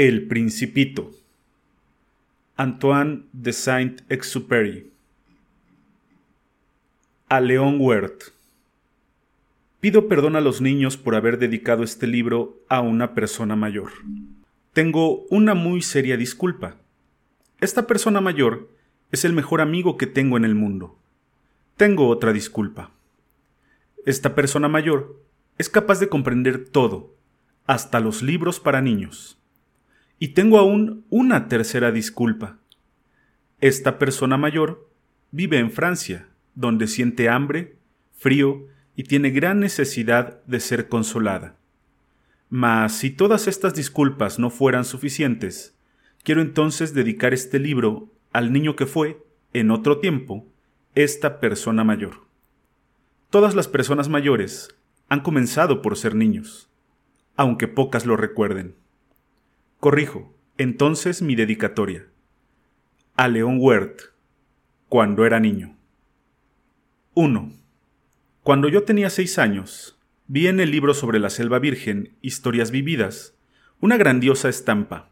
El Principito. Antoine de Saint-Exupéry. A León Wert. Pido perdón a los niños por haber dedicado este libro a una persona mayor. Tengo una muy seria disculpa. Esta persona mayor es el mejor amigo que tengo en el mundo. Tengo otra disculpa. Esta persona mayor es capaz de comprender todo, hasta los libros para niños. Y tengo aún una tercera disculpa. Esta persona mayor vive en Francia, donde siente hambre, frío y tiene gran necesidad de ser consolada. Mas si todas estas disculpas no fueran suficientes, quiero entonces dedicar este libro al niño que fue, en otro tiempo, esta persona mayor. Todas las personas mayores han comenzado por ser niños, aunque pocas lo recuerden. Corrijo, entonces mi dedicatoria. A León Wert, cuando era niño. 1. Cuando yo tenía seis años, vi en el libro sobre la selva virgen, Historias vividas, una grandiosa estampa.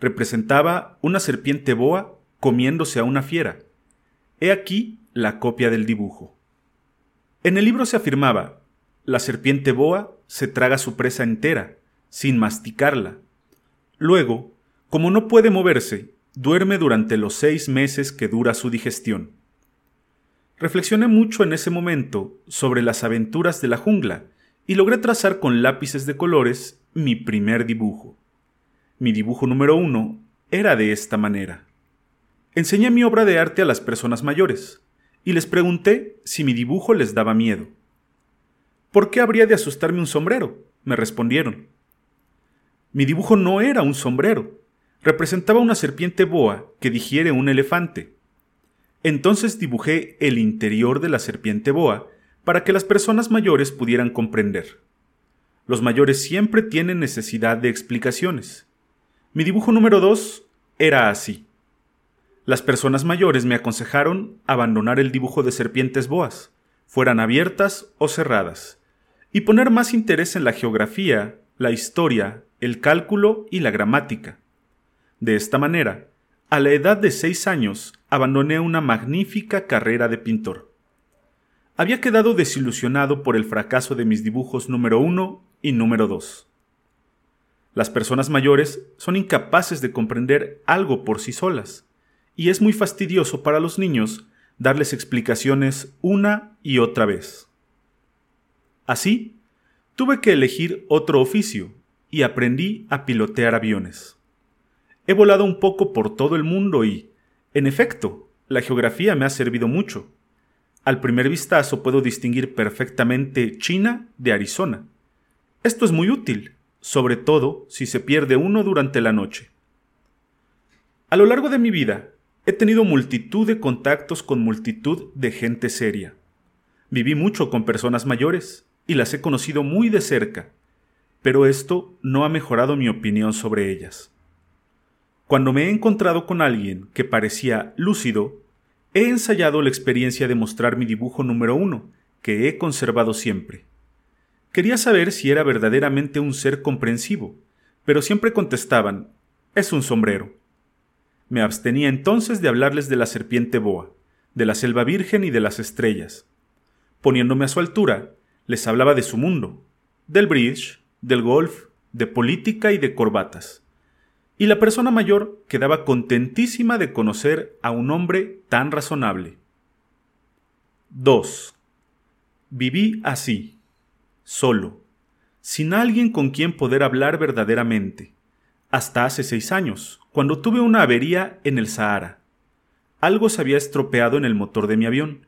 Representaba una serpiente boa comiéndose a una fiera. He aquí la copia del dibujo. En el libro se afirmaba, la serpiente boa se traga su presa entera, sin masticarla. Luego, como no puede moverse, duerme durante los seis meses que dura su digestión. Reflexioné mucho en ese momento sobre las aventuras de la jungla y logré trazar con lápices de colores mi primer dibujo. Mi dibujo número uno era de esta manera. Enseñé mi obra de arte a las personas mayores y les pregunté si mi dibujo les daba miedo. ¿Por qué habría de asustarme un sombrero? me respondieron. Mi dibujo no era un sombrero, representaba una serpiente boa que digiere un elefante. Entonces dibujé el interior de la serpiente boa para que las personas mayores pudieran comprender. Los mayores siempre tienen necesidad de explicaciones. Mi dibujo número dos era así. Las personas mayores me aconsejaron abandonar el dibujo de serpientes boas, fueran abiertas o cerradas, y poner más interés en la geografía, la historia, el cálculo y la gramática. De esta manera, a la edad de seis años, abandoné una magnífica carrera de pintor. Había quedado desilusionado por el fracaso de mis dibujos número uno y número dos. Las personas mayores son incapaces de comprender algo por sí solas y es muy fastidioso para los niños darles explicaciones una y otra vez. Así, tuve que elegir otro oficio y aprendí a pilotear aviones. He volado un poco por todo el mundo y, en efecto, la geografía me ha servido mucho. Al primer vistazo puedo distinguir perfectamente China de Arizona. Esto es muy útil, sobre todo si se pierde uno durante la noche. A lo largo de mi vida He tenido multitud de contactos con multitud de gente seria. Viví mucho con personas mayores y las he conocido muy de cerca, pero esto no ha mejorado mi opinión sobre ellas. Cuando me he encontrado con alguien que parecía lúcido, he ensayado la experiencia de mostrar mi dibujo número uno, que he conservado siempre. Quería saber si era verdaderamente un ser comprensivo, pero siempre contestaban, es un sombrero. Me abstenía entonces de hablarles de la serpiente boa, de la selva virgen y de las estrellas. Poniéndome a su altura, les hablaba de su mundo, del bridge, del golf, de política y de corbatas. Y la persona mayor quedaba contentísima de conocer a un hombre tan razonable. 2. Viví así, solo, sin alguien con quien poder hablar verdaderamente, hasta hace seis años, cuando tuve una avería en el Sahara. Algo se había estropeado en el motor de mi avión.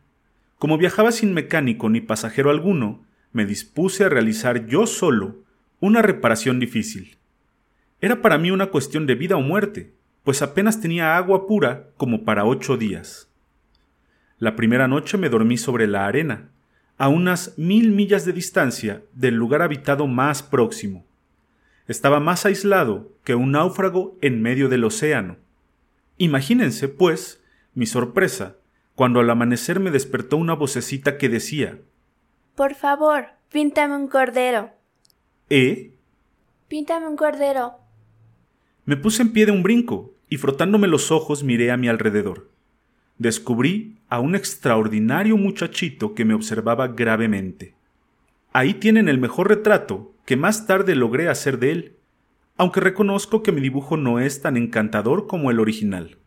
Como viajaba sin mecánico ni pasajero alguno, me dispuse a realizar yo solo una reparación difícil. Era para mí una cuestión de vida o muerte, pues apenas tenía agua pura como para ocho días. La primera noche me dormí sobre la arena, a unas mil millas de distancia del lugar habitado más próximo. Estaba más aislado que un náufrago en medio del océano. Imagínense, pues, mi sorpresa cuando al amanecer me despertó una vocecita que decía Por favor, píntame un cordero. ¿Eh? Píntame un cordero. Me puse en pie de un brinco y frotándome los ojos miré a mi alrededor. Descubrí a un extraordinario muchachito que me observaba gravemente. Ahí tienen el mejor retrato que más tarde logré hacer de él, aunque reconozco que mi dibujo no es tan encantador como el original.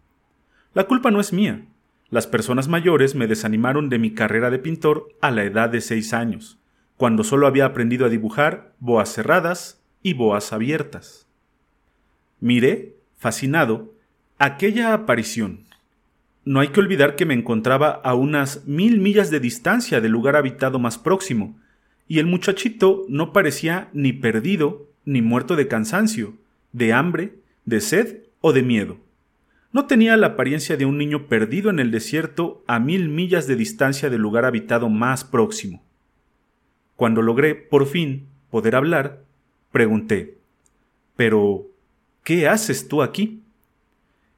La culpa no es mía. Las personas mayores me desanimaron de mi carrera de pintor a la edad de seis años, cuando solo había aprendido a dibujar boas cerradas y boas abiertas. Miré, fascinado, aquella aparición. No hay que olvidar que me encontraba a unas mil millas de distancia del lugar habitado más próximo, y el muchachito no parecía ni perdido ni muerto de cansancio, de hambre, de sed o de miedo. No tenía la apariencia de un niño perdido en el desierto a mil millas de distancia del lugar habitado más próximo. Cuando logré, por fin, poder hablar, pregunté Pero, ¿qué haces tú aquí?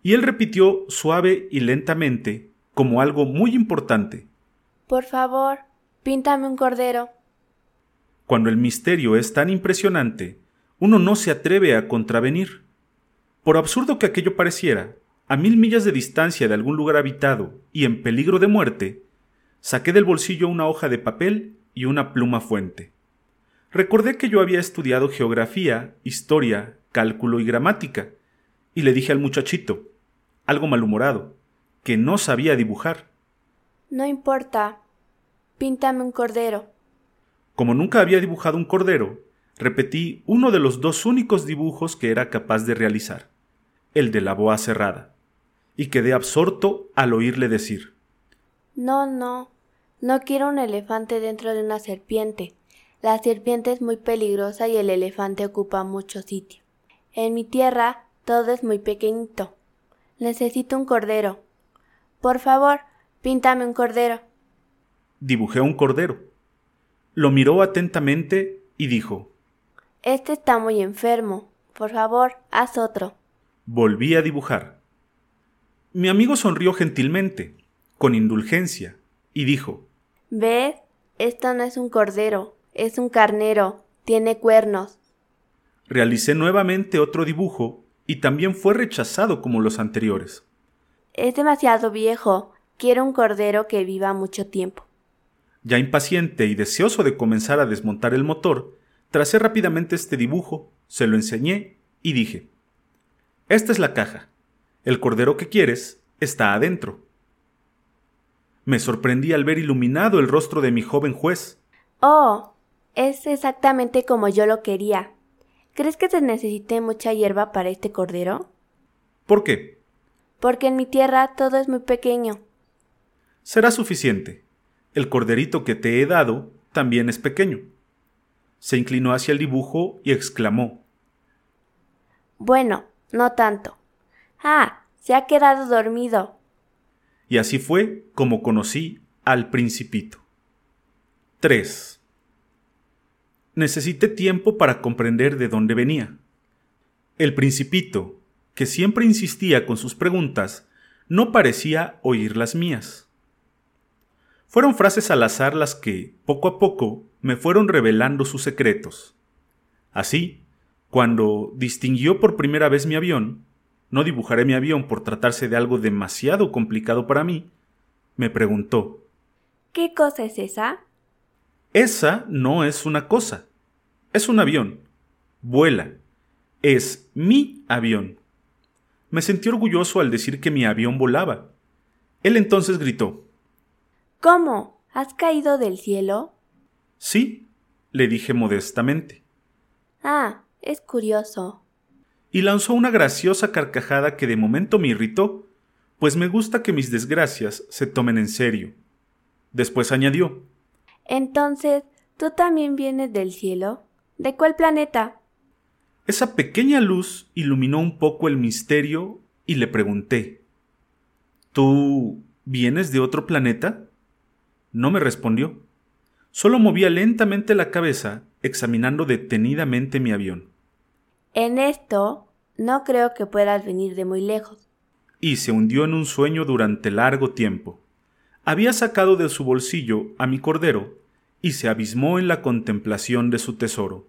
Y él repitió suave y lentamente, como algo muy importante Por favor, píntame un cordero. Cuando el misterio es tan impresionante, uno no se atreve a contravenir. Por absurdo que aquello pareciera, a mil millas de distancia de algún lugar habitado y en peligro de muerte, saqué del bolsillo una hoja de papel y una pluma fuente. Recordé que yo había estudiado geografía, historia, cálculo y gramática, y le dije al muchachito, algo malhumorado, que no sabía dibujar. No importa. Píntame un cordero. Como nunca había dibujado un cordero, repetí uno de los dos únicos dibujos que era capaz de realizar, el de la boa cerrada, y quedé absorto al oírle decir No, no, no quiero un elefante dentro de una serpiente. La serpiente es muy peligrosa y el elefante ocupa mucho sitio. En mi tierra todo es muy pequeñito. Necesito un cordero. Por favor, píntame un cordero. Dibujé un cordero lo miró atentamente y dijo Este está muy enfermo. Por favor, haz otro. Volví a dibujar. Mi amigo sonrió gentilmente, con indulgencia, y dijo ¿Ves? Esto no es un cordero, es un carnero. Tiene cuernos. Realicé nuevamente otro dibujo y también fue rechazado como los anteriores. Es demasiado viejo. Quiero un cordero que viva mucho tiempo. Ya impaciente y deseoso de comenzar a desmontar el motor, tracé rápidamente este dibujo, se lo enseñé y dije Esta es la caja. El cordero que quieres está adentro. Me sorprendí al ver iluminado el rostro de mi joven juez. Oh, es exactamente como yo lo quería. ¿Crees que se necesite mucha hierba para este cordero? ¿Por qué? Porque en mi tierra todo es muy pequeño. Será suficiente el corderito que te he dado también es pequeño. Se inclinó hacia el dibujo y exclamó Bueno, no tanto. Ah, se ha quedado dormido. Y así fue como conocí al principito. 3. Necesité tiempo para comprender de dónde venía. El principito, que siempre insistía con sus preguntas, no parecía oír las mías. Fueron frases al azar las que, poco a poco, me fueron revelando sus secretos. Así, cuando distinguió por primera vez mi avión, no dibujaré mi avión por tratarse de algo demasiado complicado para mí, me preguntó ¿Qué cosa es esa? Esa no es una cosa, es un avión. Vuela. Es mi avión. Me sentí orgulloso al decir que mi avión volaba. Él entonces gritó ¿Cómo? ¿Has caído del cielo? Sí, le dije modestamente. Ah, es curioso. Y lanzó una graciosa carcajada que de momento me irritó, pues me gusta que mis desgracias se tomen en serio. Después añadió Entonces, ¿tú también vienes del cielo? ¿De cuál planeta? Esa pequeña luz iluminó un poco el misterio y le pregunté ¿Tú vienes de otro planeta? No me respondió. Solo movía lentamente la cabeza, examinando detenidamente mi avión. En esto, no creo que puedas venir de muy lejos. Y se hundió en un sueño durante largo tiempo. Había sacado de su bolsillo a mi cordero y se abismó en la contemplación de su tesoro.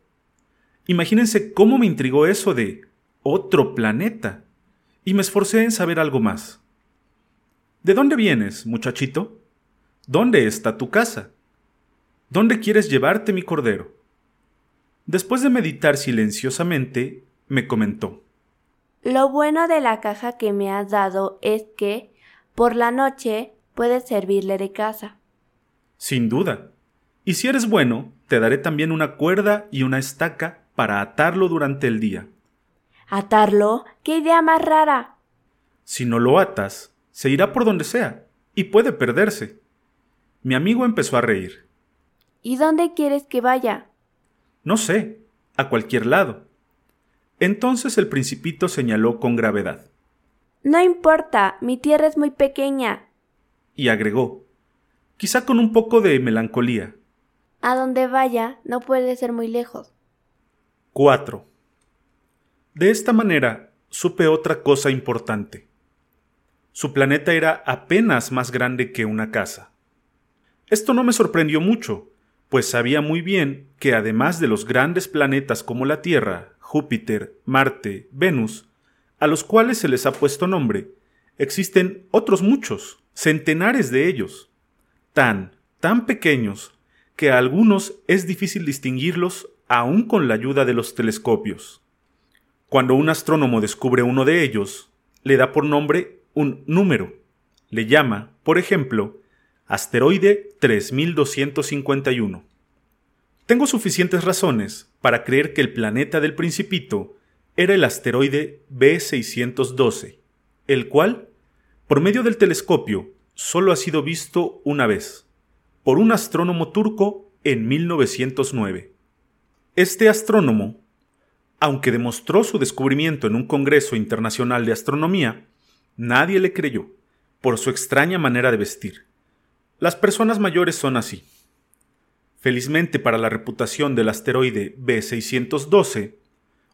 Imagínense cómo me intrigó eso de Otro planeta. Y me esforcé en saber algo más. ¿De dónde vienes, muchachito? ¿Dónde está tu casa? ¿Dónde quieres llevarte mi cordero? Después de meditar silenciosamente, me comentó. Lo bueno de la caja que me has dado es que, por la noche, puedes servirle de casa. Sin duda. Y si eres bueno, te daré también una cuerda y una estaca para atarlo durante el día. ¿Atarlo? ¡Qué idea más rara! Si no lo atas, se irá por donde sea, y puede perderse. Mi amigo empezó a reír. ¿Y dónde quieres que vaya? No sé, a cualquier lado. Entonces el principito señaló con gravedad. No importa, mi tierra es muy pequeña. Y agregó, quizá con un poco de melancolía. A donde vaya no puede ser muy lejos. 4. De esta manera supe otra cosa importante. Su planeta era apenas más grande que una casa. Esto no me sorprendió mucho, pues sabía muy bien que además de los grandes planetas como la Tierra, Júpiter, Marte, Venus, a los cuales se les ha puesto nombre, existen otros muchos, centenares de ellos, tan, tan pequeños, que a algunos es difícil distinguirlos aún con la ayuda de los telescopios. Cuando un astrónomo descubre uno de ellos, le da por nombre un número. Le llama, por ejemplo, asteroide 3251. Tengo suficientes razones para creer que el planeta del Principito era el asteroide B612, el cual, por medio del telescopio, solo ha sido visto una vez, por un astrónomo turco en 1909. Este astrónomo, aunque demostró su descubrimiento en un Congreso Internacional de Astronomía, nadie le creyó, por su extraña manera de vestir. Las personas mayores son así. Felizmente para la reputación del asteroide B612,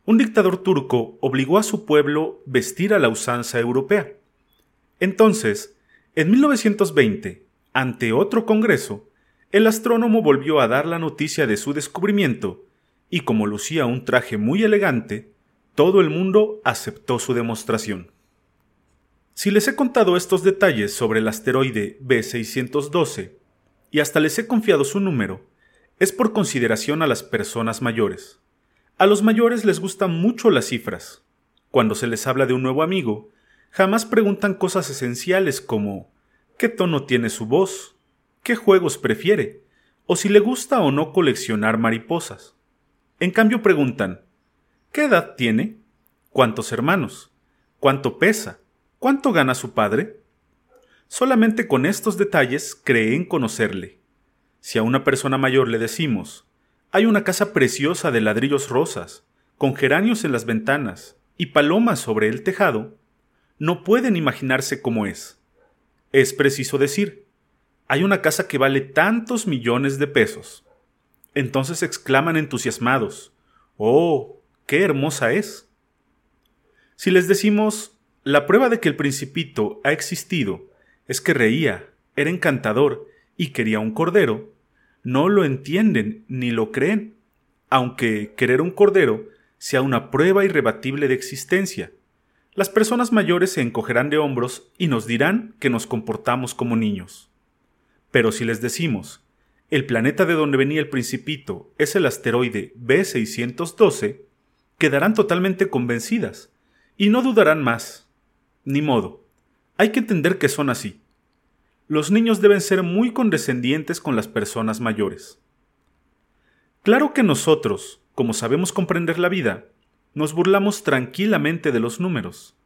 un dictador turco obligó a su pueblo vestir a la usanza europea. Entonces, en 1920, ante otro congreso, el astrónomo volvió a dar la noticia de su descubrimiento, y como lucía un traje muy elegante, todo el mundo aceptó su demostración. Si les he contado estos detalles sobre el asteroide B612, y hasta les he confiado su número, es por consideración a las personas mayores. A los mayores les gustan mucho las cifras. Cuando se les habla de un nuevo amigo, jamás preguntan cosas esenciales como qué tono tiene su voz, qué juegos prefiere, o si le gusta o no coleccionar mariposas. En cambio preguntan ¿qué edad tiene? ¿Cuántos hermanos? ¿Cuánto pesa? ¿Cuánto gana su padre? Solamente con estos detalles creen conocerle. Si a una persona mayor le decimos hay una casa preciosa de ladrillos rosas, con geranios en las ventanas y palomas sobre el tejado. No pueden imaginarse cómo es. Es preciso decir, hay una casa que vale tantos millones de pesos. Entonces exclaman entusiasmados, ¡Oh, qué hermosa es! Si les decimos, la prueba de que el principito ha existido es que reía, era encantador y quería un cordero, no lo entienden ni lo creen, aunque querer un cordero sea una prueba irrebatible de existencia. Las personas mayores se encogerán de hombros y nos dirán que nos comportamos como niños. Pero si les decimos, el planeta de donde venía el principito es el asteroide B612, quedarán totalmente convencidas y no dudarán más. Ni modo. Hay que entender que son así los niños deben ser muy condescendientes con las personas mayores. Claro que nosotros, como sabemos comprender la vida, nos burlamos tranquilamente de los números.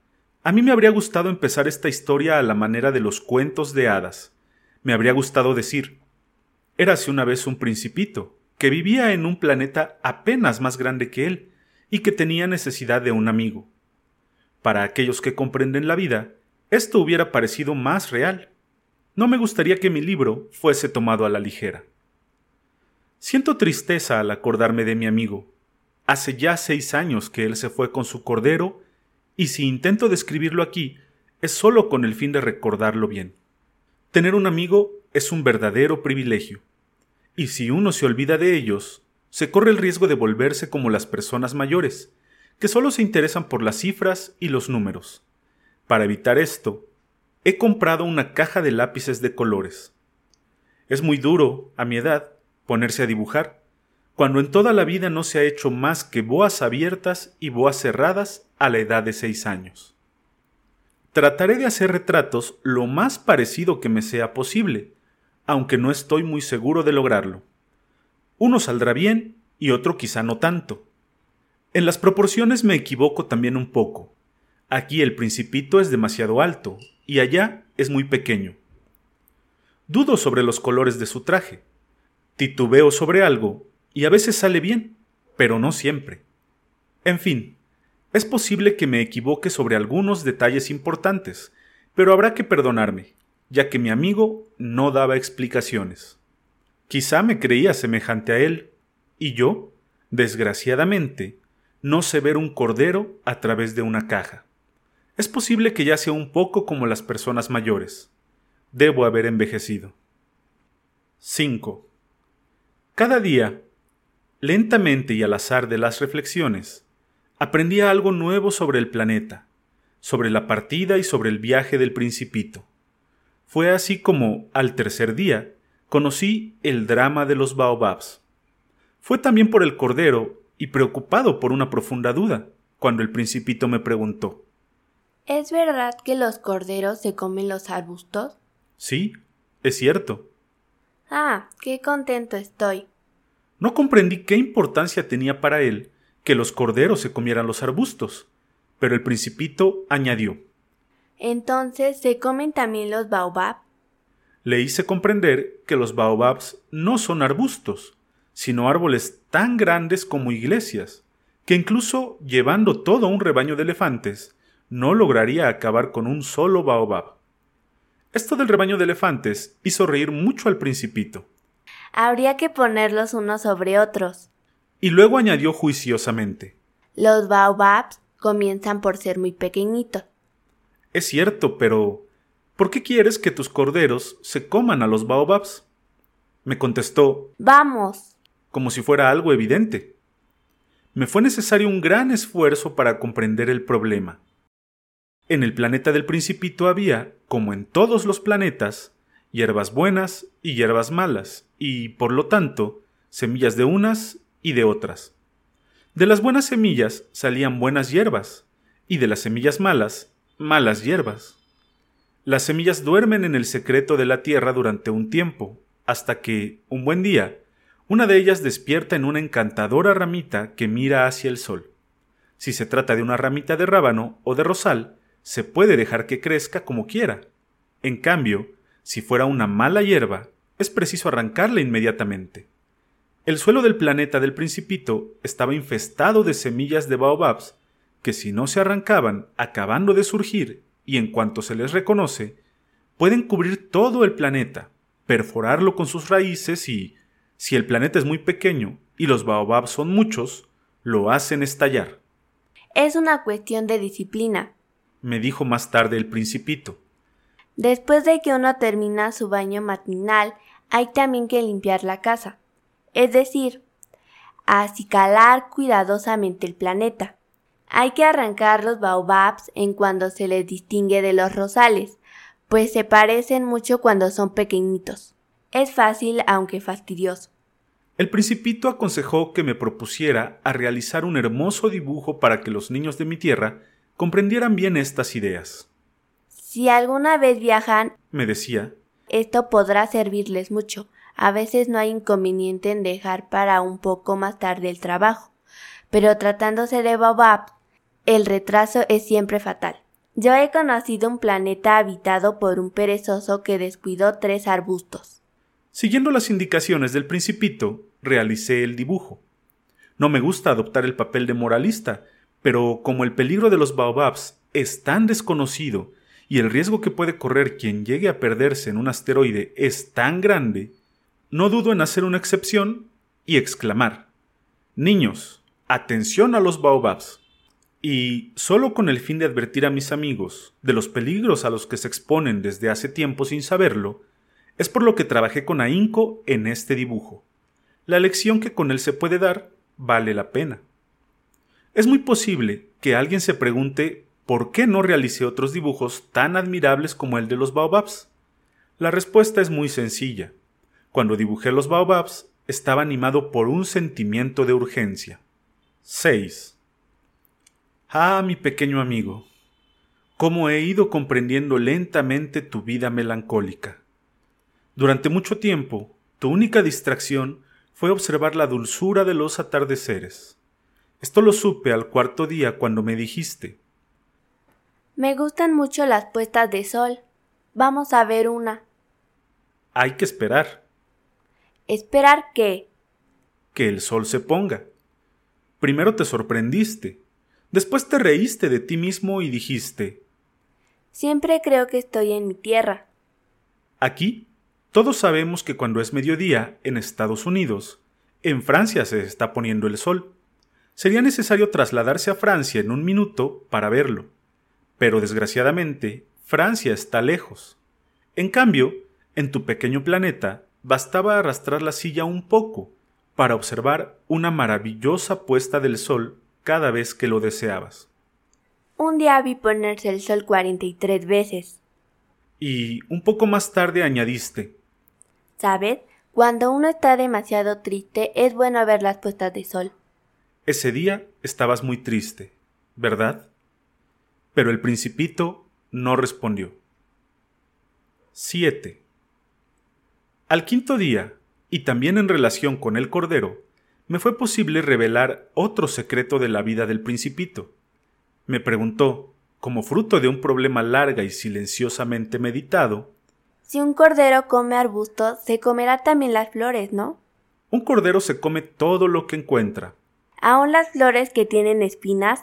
A mí me habría gustado empezar esta historia a la manera de los cuentos de hadas. Me habría gustado decir, érase una vez un principito, que vivía en un planeta apenas más grande que él, y que tenía necesidad de un amigo. Para aquellos que comprenden la vida, esto hubiera parecido más real. No me gustaría que mi libro fuese tomado a la ligera. Siento tristeza al acordarme de mi amigo. Hace ya seis años que él se fue con su cordero, y si intento describirlo aquí, es solo con el fin de recordarlo bien. Tener un amigo es un verdadero privilegio, y si uno se olvida de ellos, se corre el riesgo de volverse como las personas mayores, que solo se interesan por las cifras y los números. Para evitar esto, he comprado una caja de lápices de colores. Es muy duro, a mi edad, ponerse a dibujar, cuando en toda la vida no se ha hecho más que boas abiertas y boas cerradas a la edad de seis años. Trataré de hacer retratos lo más parecido que me sea posible, aunque no estoy muy seguro de lograrlo. Uno saldrá bien y otro quizá no tanto. En las proporciones me equivoco también un poco. Aquí el principito es demasiado alto y allá es muy pequeño. Dudo sobre los colores de su traje. Titubeo sobre algo y a veces sale bien, pero no siempre. En fin, es posible que me equivoque sobre algunos detalles importantes, pero habrá que perdonarme, ya que mi amigo no daba explicaciones. Quizá me creía semejante a él, y yo, desgraciadamente, no sé ver un cordero a través de una caja. Es posible que ya sea un poco como las personas mayores. Debo haber envejecido. 5. Cada día, lentamente y al azar de las reflexiones, aprendía algo nuevo sobre el planeta, sobre la partida y sobre el viaje del principito. Fue así como, al tercer día, conocí el drama de los baobabs. Fue también por el cordero y preocupado por una profunda duda, cuando el principito me preguntó ¿Es verdad que los corderos se comen los arbustos? Sí, es cierto. Ah, qué contento estoy. No comprendí qué importancia tenía para él que los corderos se comieran los arbustos. Pero el principito añadió Entonces, ¿se comen también los baobab? Le hice comprender que los baobabs no son arbustos, sino árboles tan grandes como iglesias, que incluso llevando todo un rebaño de elefantes, no lograría acabar con un solo baobab. Esto del rebaño de elefantes hizo reír mucho al principito. Habría que ponerlos unos sobre otros. Y luego añadió juiciosamente. Los baobabs comienzan por ser muy pequeñitos. Es cierto, pero ¿por qué quieres que tus corderos se coman a los baobabs? Me contestó. Vamos. Como si fuera algo evidente. Me fue necesario un gran esfuerzo para comprender el problema. En el planeta del principito había, como en todos los planetas, hierbas buenas y hierbas malas, y, por lo tanto, semillas de unas y de otras. De las buenas semillas salían buenas hierbas, y de las semillas malas, malas hierbas. Las semillas duermen en el secreto de la tierra durante un tiempo, hasta que, un buen día, una de ellas despierta en una encantadora ramita que mira hacia el sol. Si se trata de una ramita de rábano o de rosal, se puede dejar que crezca como quiera. En cambio, si fuera una mala hierba, es preciso arrancarla inmediatamente. El suelo del planeta del Principito estaba infestado de semillas de baobabs que si no se arrancaban acabando de surgir y en cuanto se les reconoce, pueden cubrir todo el planeta, perforarlo con sus raíces y, si el planeta es muy pequeño y los baobabs son muchos, lo hacen estallar. Es una cuestión de disciplina, me dijo más tarde el Principito. Después de que uno termina su baño matinal, hay también que limpiar la casa es decir, acicalar cuidadosamente el planeta. Hay que arrancar los baobabs en cuando se les distingue de los rosales, pues se parecen mucho cuando son pequeñitos. Es fácil aunque fastidioso. El principito aconsejó que me propusiera a realizar un hermoso dibujo para que los niños de mi tierra comprendieran bien estas ideas. Si alguna vez viajan, me decía, esto podrá servirles mucho, a veces no hay inconveniente en dejar para un poco más tarde el trabajo, pero tratándose de Baobab, el retraso es siempre fatal. Yo he conocido un planeta habitado por un perezoso que descuidó tres arbustos. Siguiendo las indicaciones del principito, realicé el dibujo. No me gusta adoptar el papel de moralista, pero como el peligro de los baobabs es tan desconocido y el riesgo que puede correr quien llegue a perderse en un asteroide es tan grande, no dudo en hacer una excepción y exclamar, Niños, atención a los baobabs. Y solo con el fin de advertir a mis amigos de los peligros a los que se exponen desde hace tiempo sin saberlo, es por lo que trabajé con ahínco en este dibujo. La lección que con él se puede dar vale la pena. Es muy posible que alguien se pregunte por qué no realicé otros dibujos tan admirables como el de los baobabs. La respuesta es muy sencilla. Cuando dibujé los baobabs, estaba animado por un sentimiento de urgencia. 6. Ah, mi pequeño amigo, cómo he ido comprendiendo lentamente tu vida melancólica. Durante mucho tiempo, tu única distracción fue observar la dulzura de los atardeceres. Esto lo supe al cuarto día cuando me dijiste. Me gustan mucho las puestas de sol. Vamos a ver una. Hay que esperar. ¿Esperar qué? Que el sol se ponga. Primero te sorprendiste, después te reíste de ti mismo y dijiste Siempre creo que estoy en mi tierra. Aquí, todos sabemos que cuando es mediodía en Estados Unidos, en Francia se está poniendo el sol. Sería necesario trasladarse a Francia en un minuto para verlo. Pero desgraciadamente, Francia está lejos. En cambio, en tu pequeño planeta, bastaba arrastrar la silla un poco para observar una maravillosa puesta del sol cada vez que lo deseabas. Un día vi ponerse el sol 43 veces. Y un poco más tarde añadiste. ¿Sabes? Cuando uno está demasiado triste es bueno ver las puestas de sol. Ese día estabas muy triste, ¿verdad? Pero el principito no respondió. 7. Al quinto día, y también en relación con el Cordero, me fue posible revelar otro secreto de la vida del principito. Me preguntó, como fruto de un problema larga y silenciosamente meditado, Si un cordero come arbustos, se comerá también las flores, ¿no? Un cordero se come todo lo que encuentra. ¿Aún las flores que tienen espinas?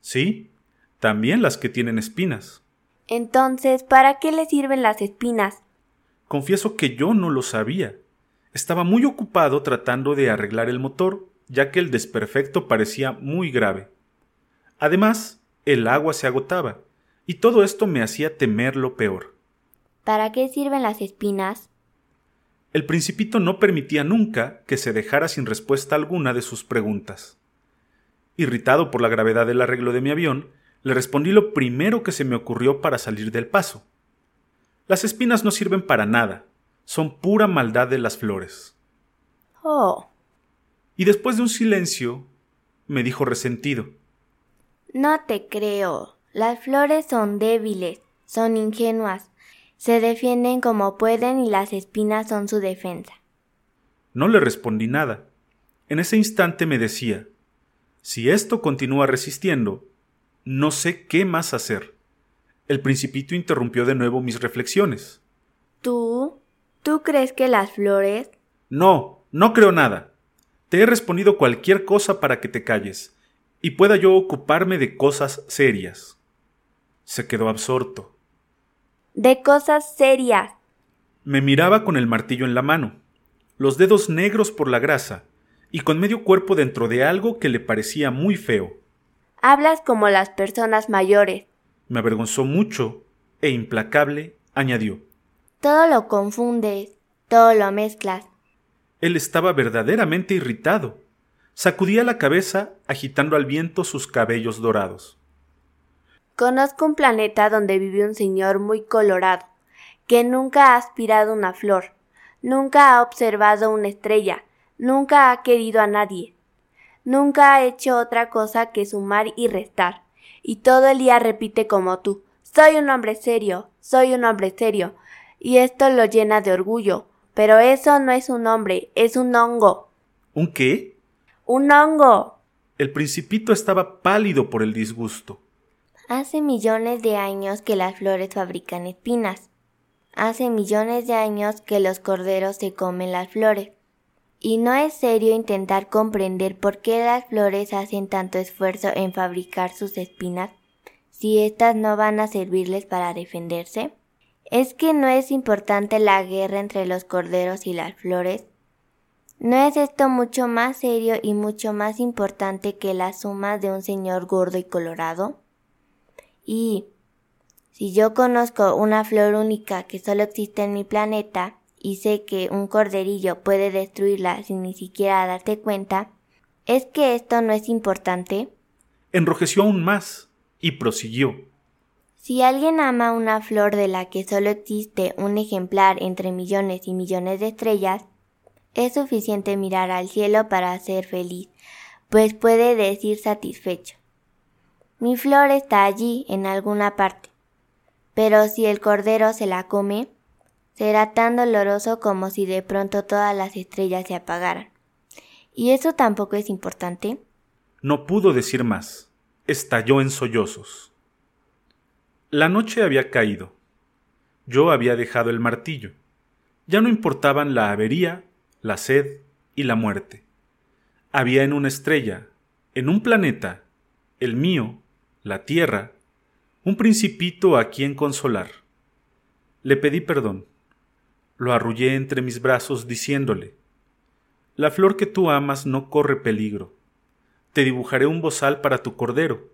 Sí, también las que tienen espinas. Entonces, ¿para qué le sirven las espinas? Confieso que yo no lo sabía. Estaba muy ocupado tratando de arreglar el motor, ya que el desperfecto parecía muy grave. Además, el agua se agotaba, y todo esto me hacía temer lo peor. ¿Para qué sirven las espinas? El principito no permitía nunca que se dejara sin respuesta alguna de sus preguntas. Irritado por la gravedad del arreglo de mi avión, le respondí lo primero que se me ocurrió para salir del paso. Las espinas no sirven para nada, son pura maldad de las flores. Oh. Y después de un silencio, me dijo resentido. No te creo. Las flores son débiles, son ingenuas, se defienden como pueden y las espinas son su defensa. No le respondí nada. En ese instante me decía, si esto continúa resistiendo, no sé qué más hacer. El principito interrumpió de nuevo mis reflexiones. ¿Tú? ¿Tú crees que las flores? No, no creo nada. Te he respondido cualquier cosa para que te calles y pueda yo ocuparme de cosas serias. Se quedó absorto. De cosas serias. Me miraba con el martillo en la mano, los dedos negros por la grasa, y con medio cuerpo dentro de algo que le parecía muy feo. Hablas como las personas mayores. Me avergonzó mucho, e implacable, añadió. Todo lo confundes, todo lo mezclas. Él estaba verdaderamente irritado. Sacudía la cabeza agitando al viento sus cabellos dorados. Conozco un planeta donde vive un señor muy colorado, que nunca ha aspirado una flor, nunca ha observado una estrella, nunca ha querido a nadie, nunca ha hecho otra cosa que sumar y restar, y todo el día repite como tú soy un hombre serio, soy un hombre serio, y esto lo llena de orgullo, pero eso no es un hombre, es un hongo. ¿Un qué? Un hongo. El principito estaba pálido por el disgusto. Hace millones de años que las flores fabrican espinas. Hace millones de años que los corderos se comen las flores. Y no es serio intentar comprender por qué las flores hacen tanto esfuerzo en fabricar sus espinas si éstas no van a servirles para defenderse. ¿Es que no es importante la guerra entre los corderos y las flores? ¿No es esto mucho más serio y mucho más importante que la suma de un señor gordo y colorado? Y si yo conozco una flor única que solo existe en mi planeta y sé que un corderillo puede destruirla sin ni siquiera darte cuenta, ¿es que esto no es importante? enrojeció aún más y prosiguió. Si alguien ama una flor de la que solo existe un ejemplar entre millones y millones de estrellas, es suficiente mirar al cielo para ser feliz, pues puede decir satisfecho. Mi flor está allí, en alguna parte. Pero si el cordero se la come, será tan doloroso como si de pronto todas las estrellas se apagaran. ¿Y eso tampoco es importante? No pudo decir más. Estalló en sollozos. La noche había caído. Yo había dejado el martillo. Ya no importaban la avería, la sed y la muerte. Había en una estrella, en un planeta, el mío, la Tierra, un principito a quien consolar. Le pedí perdón. Lo arrullé entre mis brazos diciéndole, La flor que tú amas no corre peligro. Te dibujaré un bozal para tu cordero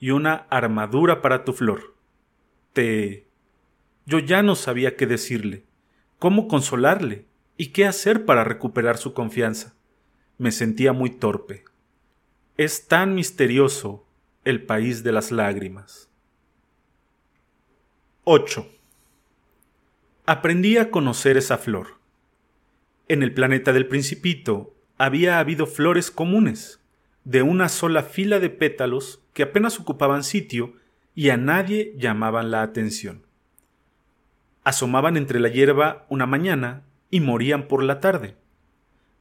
y una armadura para tu flor. Te... Yo ya no sabía qué decirle, cómo consolarle y qué hacer para recuperar su confianza. Me sentía muy torpe. Es tan misterioso el país de las lágrimas. 8. Aprendí a conocer esa flor. En el planeta del principito había habido flores comunes, de una sola fila de pétalos que apenas ocupaban sitio y a nadie llamaban la atención. Asomaban entre la hierba una mañana y morían por la tarde.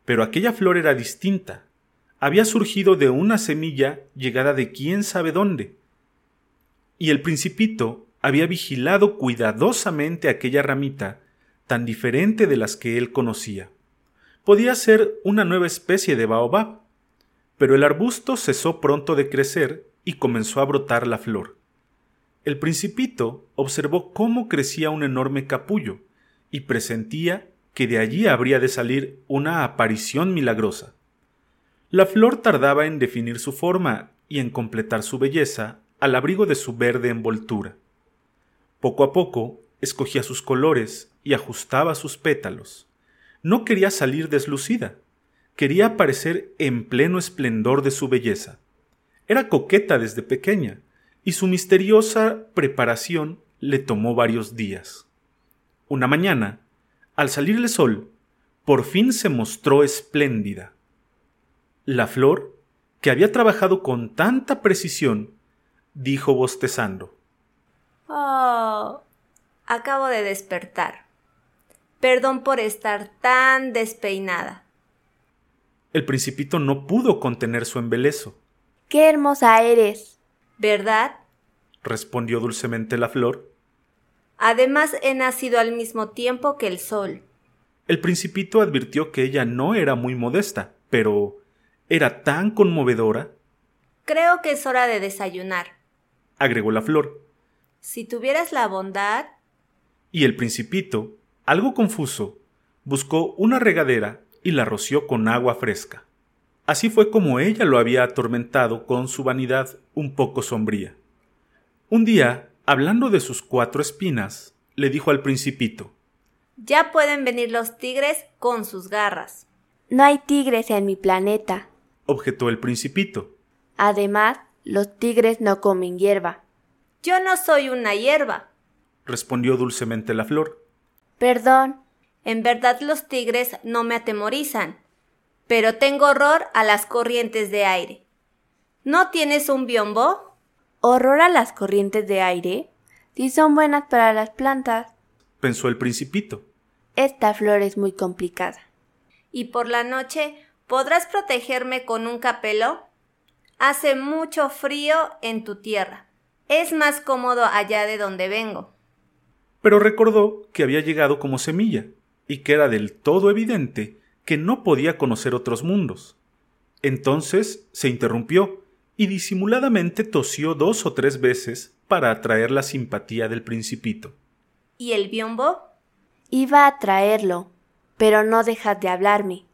Pero aquella flor era distinta. Había surgido de una semilla llegada de quién sabe dónde. Y el principito había vigilado cuidadosamente aquella ramita tan diferente de las que él conocía. Podía ser una nueva especie de baobab, pero el arbusto cesó pronto de crecer y comenzó a brotar la flor. El principito observó cómo crecía un enorme capullo y presentía que de allí habría de salir una aparición milagrosa. La flor tardaba en definir su forma y en completar su belleza al abrigo de su verde envoltura. Poco a poco escogía sus colores y ajustaba sus pétalos. No quería salir deslucida, quería aparecer en pleno esplendor de su belleza. Era coqueta desde pequeña, y su misteriosa preparación le tomó varios días. Una mañana, al salir el sol, por fin se mostró espléndida. La flor, que había trabajado con tanta precisión, dijo bostezando Oh, acabo de despertar. Perdón por estar tan despeinada. El principito no pudo contener su embeleso. ¡Qué hermosa eres! ¿Verdad? respondió dulcemente la flor. Además he nacido al mismo tiempo que el sol. El principito advirtió que ella no era muy modesta, pero era tan conmovedora. Creo que es hora de desayunar, agregó la flor. Si tuvieras la bondad. Y el principito, algo confuso, buscó una regadera y la roció con agua fresca. Así fue como ella lo había atormentado con su vanidad un poco sombría. Un día, hablando de sus cuatro espinas, le dijo al principito Ya pueden venir los tigres con sus garras. No hay tigres en mi planeta, objetó el principito. Además, los tigres no comen hierba. Yo no soy una hierba, respondió dulcemente la flor. Perdón. En verdad los tigres no me atemorizan, pero tengo horror a las corrientes de aire. ¿No tienes un biombo? ¿Horror a las corrientes de aire? Si son buenas para las plantas, pensó el principito. Esta flor es muy complicada. ¿Y por la noche podrás protegerme con un capelo? Hace mucho frío en tu tierra. Es más cómodo allá de donde vengo. Pero recordó que había llegado como semilla, y que era del todo evidente que no podía conocer otros mundos. Entonces se interrumpió y disimuladamente tosió dos o tres veces para atraer la simpatía del principito. ¿Y el biombo? Iba a traerlo, pero no dejas de hablarme.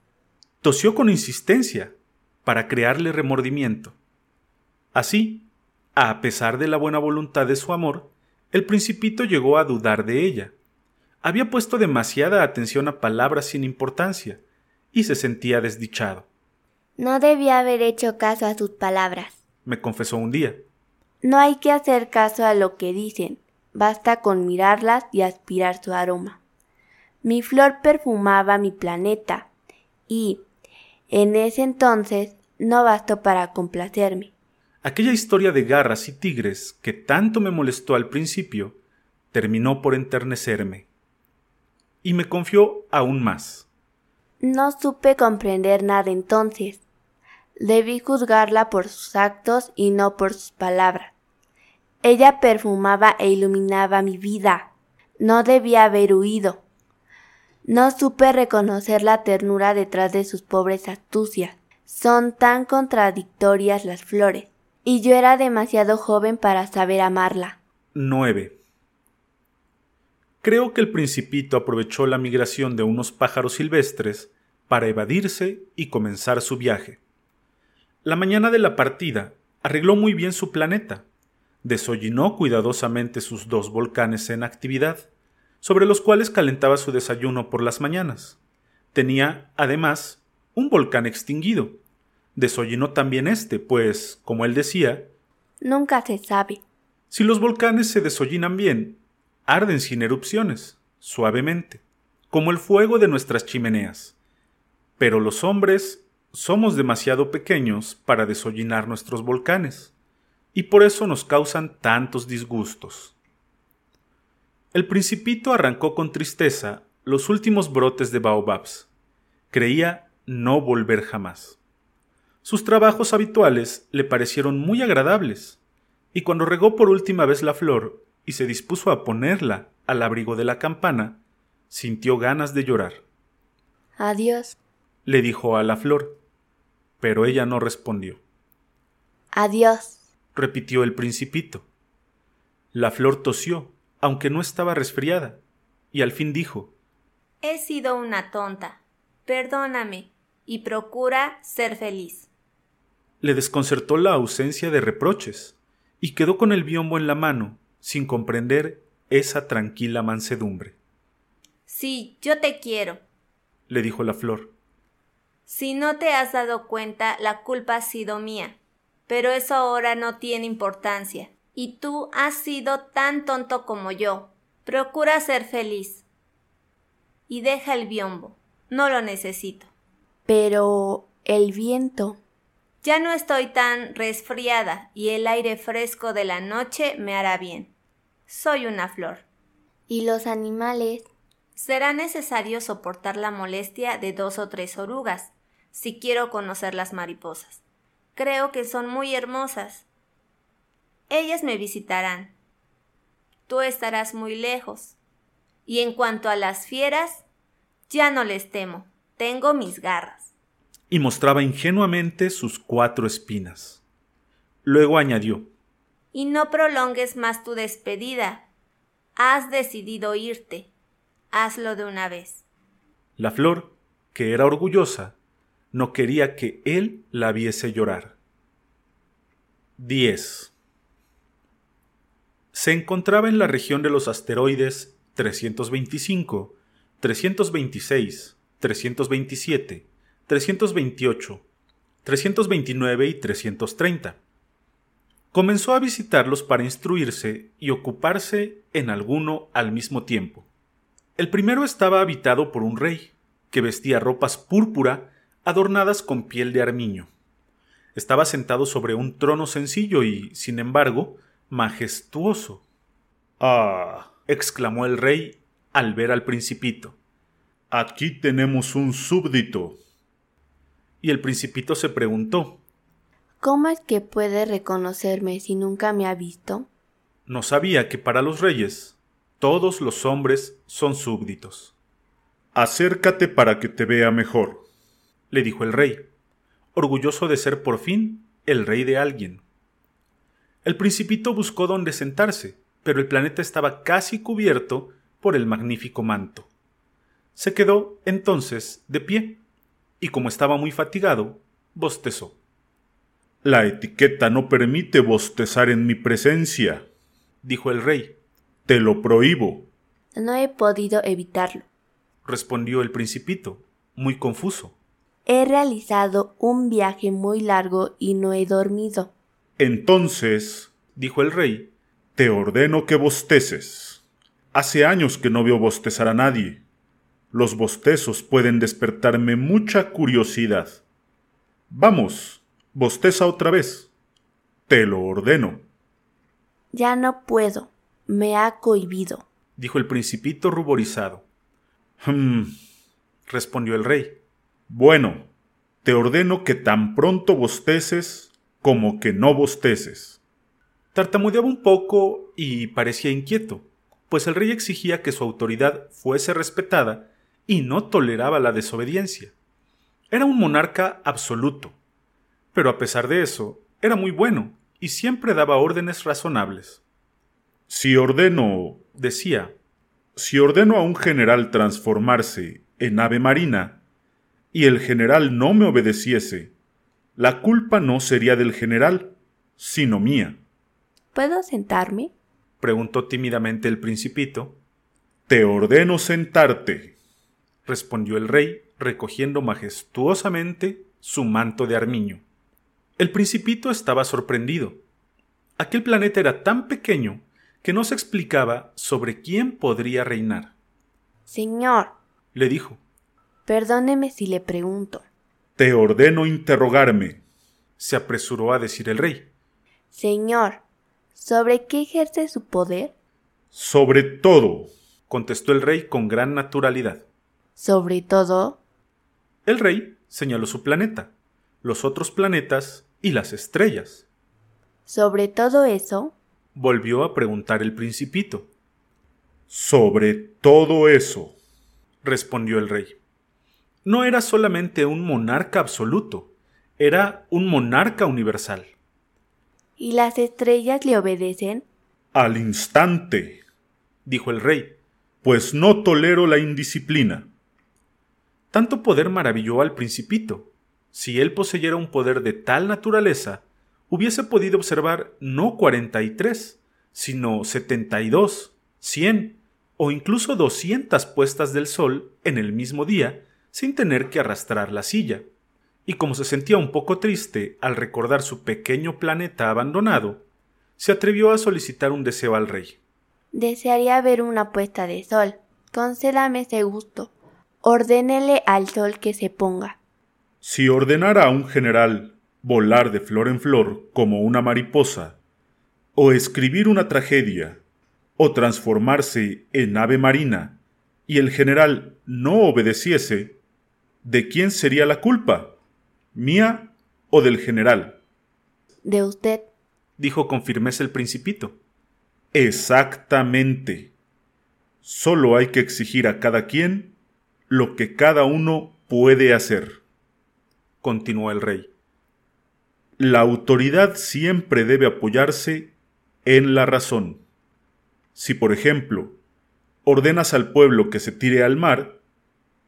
Tosió con insistencia, para crearle remordimiento. Así, a pesar de la buena voluntad de su amor, el principito llegó a dudar de ella. Había puesto demasiada atención a palabras sin importancia, y se sentía desdichado. No debía haber hecho caso a sus palabras, me confesó un día. No hay que hacer caso a lo que dicen, basta con mirarlas y aspirar su aroma. Mi flor perfumaba mi planeta, y, en ese entonces, no bastó para complacerme. Aquella historia de garras y tigres que tanto me molestó al principio, terminó por enternecerme. Y me confió aún más. No supe comprender nada entonces. Debí juzgarla por sus actos y no por sus palabras. Ella perfumaba e iluminaba mi vida. No debía haber huido. No supe reconocer la ternura detrás de sus pobres astucias. Son tan contradictorias las flores, y yo era demasiado joven para saber amarla. 9. Creo que el principito aprovechó la migración de unos pájaros silvestres para evadirse y comenzar su viaje. La mañana de la partida arregló muy bien su planeta, desollinó cuidadosamente sus dos volcanes en actividad, sobre los cuales calentaba su desayuno por las mañanas. Tenía, además, un volcán extinguido. Desollinó también este, pues, como él decía, Nunca se sabe. Si los volcanes se desollinan bien, arden sin erupciones, suavemente, como el fuego de nuestras chimeneas. Pero los hombres somos demasiado pequeños para desollinar nuestros volcanes, y por eso nos causan tantos disgustos. El principito arrancó con tristeza los últimos brotes de baobabs. Creía no volver jamás. Sus trabajos habituales le parecieron muy agradables, y cuando regó por última vez la flor y se dispuso a ponerla al abrigo de la campana, sintió ganas de llorar. Adiós, le dijo a la flor, pero ella no respondió. Adiós, repitió el principito. La flor tosió, aunque no estaba resfriada, y al fin dijo He sido una tonta. Perdóname y procura ser feliz. Le desconcertó la ausencia de reproches, y quedó con el biombo en la mano, sin comprender esa tranquila mansedumbre. Sí, yo te quiero, le dijo la flor. Si no te has dado cuenta, la culpa ha sido mía, pero eso ahora no tiene importancia y tú has sido tan tonto como yo. Procura ser feliz. Y deja el biombo. No lo necesito. Pero el viento. Ya no estoy tan resfriada y el aire fresco de la noche me hará bien. Soy una flor. ¿Y los animales? Será necesario soportar la molestia de dos o tres orugas, si quiero conocer las mariposas. Creo que son muy hermosas ellas me visitarán. Tú estarás muy lejos. Y en cuanto a las fieras, ya no les temo, tengo mis garras. Y mostraba ingenuamente sus cuatro espinas. Luego añadió Y no prolongues más tu despedida. Has decidido irte. Hazlo de una vez. La flor, que era orgullosa, no quería que él la viese llorar. 10 se encontraba en la región de los asteroides 325, 326, 327, 328, 329 y 330. Comenzó a visitarlos para instruirse y ocuparse en alguno al mismo tiempo. El primero estaba habitado por un rey, que vestía ropas púrpura adornadas con piel de armiño. Estaba sentado sobre un trono sencillo y, sin embargo, majestuoso. Ah, exclamó el rey al ver al principito. Aquí tenemos un súbdito. Y el principito se preguntó ¿Cómo es que puede reconocerme si nunca me ha visto? No sabía que para los reyes todos los hombres son súbditos. Acércate para que te vea mejor, le dijo el rey, orgulloso de ser por fin el rey de alguien. El principito buscó dónde sentarse, pero el planeta estaba casi cubierto por el magnífico manto. Se quedó, entonces, de pie, y como estaba muy fatigado, bostezó. La etiqueta no permite bostezar en mi presencia, dijo el rey. Te lo prohíbo. No he podido evitarlo, respondió el principito, muy confuso. He realizado un viaje muy largo y no he dormido Entonces, dijo el rey, te ordeno que bosteces. Hace años que no veo bostezar a nadie. Los bostezos pueden despertarme mucha curiosidad. Vamos, bosteza otra vez. Te lo ordeno. Ya no puedo. Me ha cohibido, dijo el principito ruborizado. Hum, respondió el rey. Bueno, te ordeno que tan pronto bosteces como que no bosteces. Tartamudeaba un poco y parecía inquieto, pues el rey exigía que su autoridad fuese respetada y no toleraba la desobediencia. Era un monarca absoluto, pero a pesar de eso, era muy bueno y siempre daba órdenes razonables. Si ordeno, decía, si ordeno a un general transformarse en ave marina, y el general no me obedeciese, la culpa no sería del general, sino mía. ¿Puedo sentarme? preguntó tímidamente el principito. Te ordeno sentarte, respondió el rey, recogiendo majestuosamente su manto de armiño. El principito estaba sorprendido. Aquel planeta era tan pequeño que no se explicaba sobre quién podría reinar. Señor, le dijo, perdóneme si le pregunto. Te ordeno interrogarme, se apresuró a decir el rey. Señor, ¿sobre qué ejerce su poder? Sobre todo, contestó el rey con gran naturalidad. ¿Sobre todo? El rey señaló su planeta, los otros planetas y las estrellas. ¿Sobre todo eso? volvió a preguntar el principito. Sobre todo eso, respondió el rey. No era solamente un monarca absoluto, era un monarca universal. ¿Y las estrellas le obedecen? Al instante, dijo el rey, pues no tolero la indisciplina. Tanto poder maravilló al principito. Si él poseyera un poder de tal naturaleza, hubiese podido observar no cuarenta y tres, sino setenta y dos, cien o incluso doscientas puestas del sol en el mismo día sin tener que arrastrar la silla. Y como se sentía un poco triste al recordar su pequeño planeta abandonado, se atrevió a solicitar un deseo al rey. Desearía ver una puesta de sol. Concédame ese gusto. Ordénele al sol que se ponga. Si ordenara a un general volar de flor en flor como una mariposa, o escribir una tragedia, o transformarse en ave marina, y el general no obedeciese, ¿de quién sería la culpa? ¿Mía o del general? De usted, dijo con firmeza el principito. Exactamente. Solo hay que exigir a cada quien lo que cada uno puede hacer, continuó el rey. La autoridad siempre debe apoyarse en la razón. Si, por ejemplo, ordenas al pueblo que se tire al mar,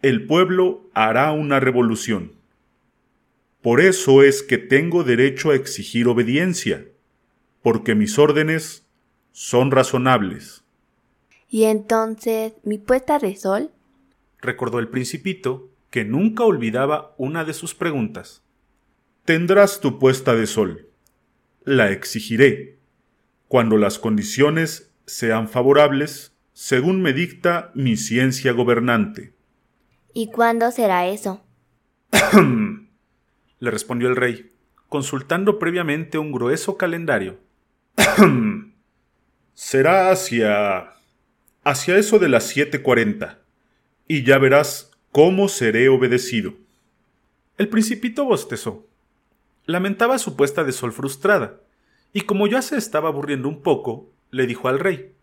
el pueblo hará una revolución. Por eso es que tengo derecho a exigir obediencia, porque mis órdenes son razonables. ¿Y entonces mi puesta de sol? recordó el principito, que nunca olvidaba una de sus preguntas. Tendrás tu puesta de sol. La exigiré, cuando las condiciones sean favorables, según me dicta mi ciencia gobernante. ¿Y cuándo será eso? le respondió el rey, consultando previamente un grueso calendario. será hacia. hacia eso de las siete cuarenta, y ya verás cómo seré obedecido. El principito bostezó lamentaba su puesta de sol frustrada, y como ya se estaba aburriendo un poco, le dijo al rey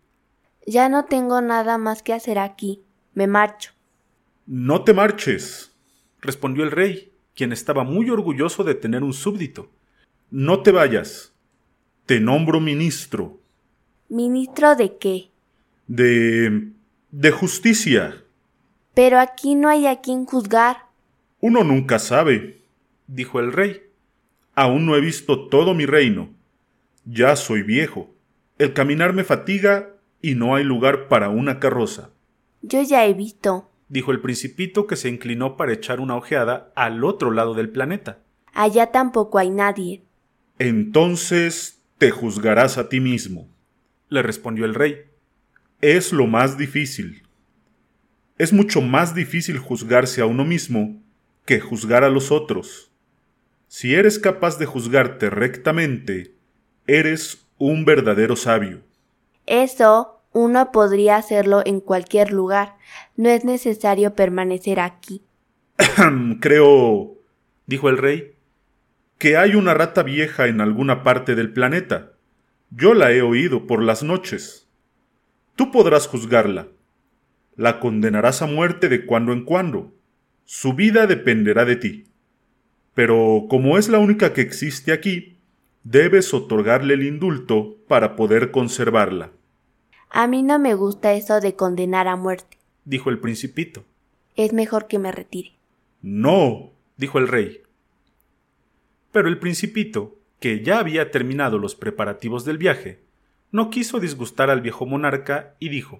Ya no tengo nada más que hacer aquí. Me marcho. No te marches, respondió el rey, quien estaba muy orgulloso de tener un súbdito. No te vayas. Te nombro ministro. ¿Ministro de qué? De. de justicia. Pero aquí no hay a quien juzgar. Uno nunca sabe, dijo el rey. Aún no he visto todo mi reino. Ya soy viejo. El caminar me fatiga y no hay lugar para una carroza. Yo ya he visto, dijo el principito que se inclinó para echar una ojeada al otro lado del planeta. Allá tampoco hay nadie. Entonces te juzgarás a ti mismo, le respondió el rey. Es lo más difícil. Es mucho más difícil juzgarse a uno mismo que juzgar a los otros. Si eres capaz de juzgarte rectamente, eres un verdadero sabio. Eso uno podría hacerlo en cualquier lugar. No es necesario permanecer aquí. Creo, dijo el rey, que hay una rata vieja en alguna parte del planeta. Yo la he oído por las noches. Tú podrás juzgarla. La condenarás a muerte de cuando en cuando. Su vida dependerá de ti. Pero como es la única que existe aquí, debes otorgarle el indulto para poder conservarla. A mí no me gusta eso de condenar a muerte, dijo el principito. Es mejor que me retire. No, dijo el rey. Pero el principito, que ya había terminado los preparativos del viaje, no quiso disgustar al viejo monarca y dijo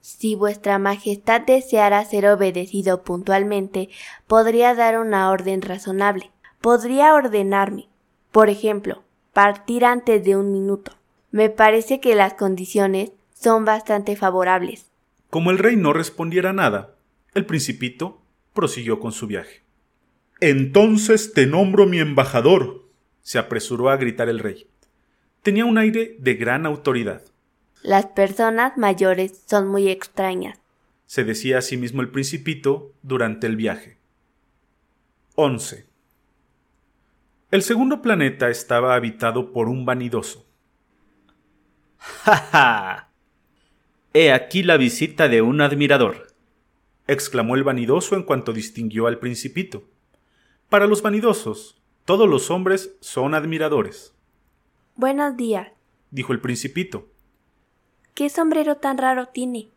Si vuestra Majestad deseara ser obedecido puntualmente, podría dar una orden razonable. Podría ordenarme, por ejemplo, partir antes de un minuto. Me parece que las condiciones son bastante favorables. Como el rey no respondiera nada, el principito prosiguió con su viaje. Entonces te nombro mi embajador, se apresuró a gritar el rey. Tenía un aire de gran autoridad. Las personas mayores son muy extrañas, se decía a sí mismo el principito durante el viaje. 11. El segundo planeta estaba habitado por un vanidoso. ¡Ja, ja! He aquí la visita de un admirador, exclamó el vanidoso en cuanto distinguió al principito. Para los vanidosos, todos los hombres son admiradores. Buenos días, dijo el principito. ¿Qué sombrero tan raro tiene?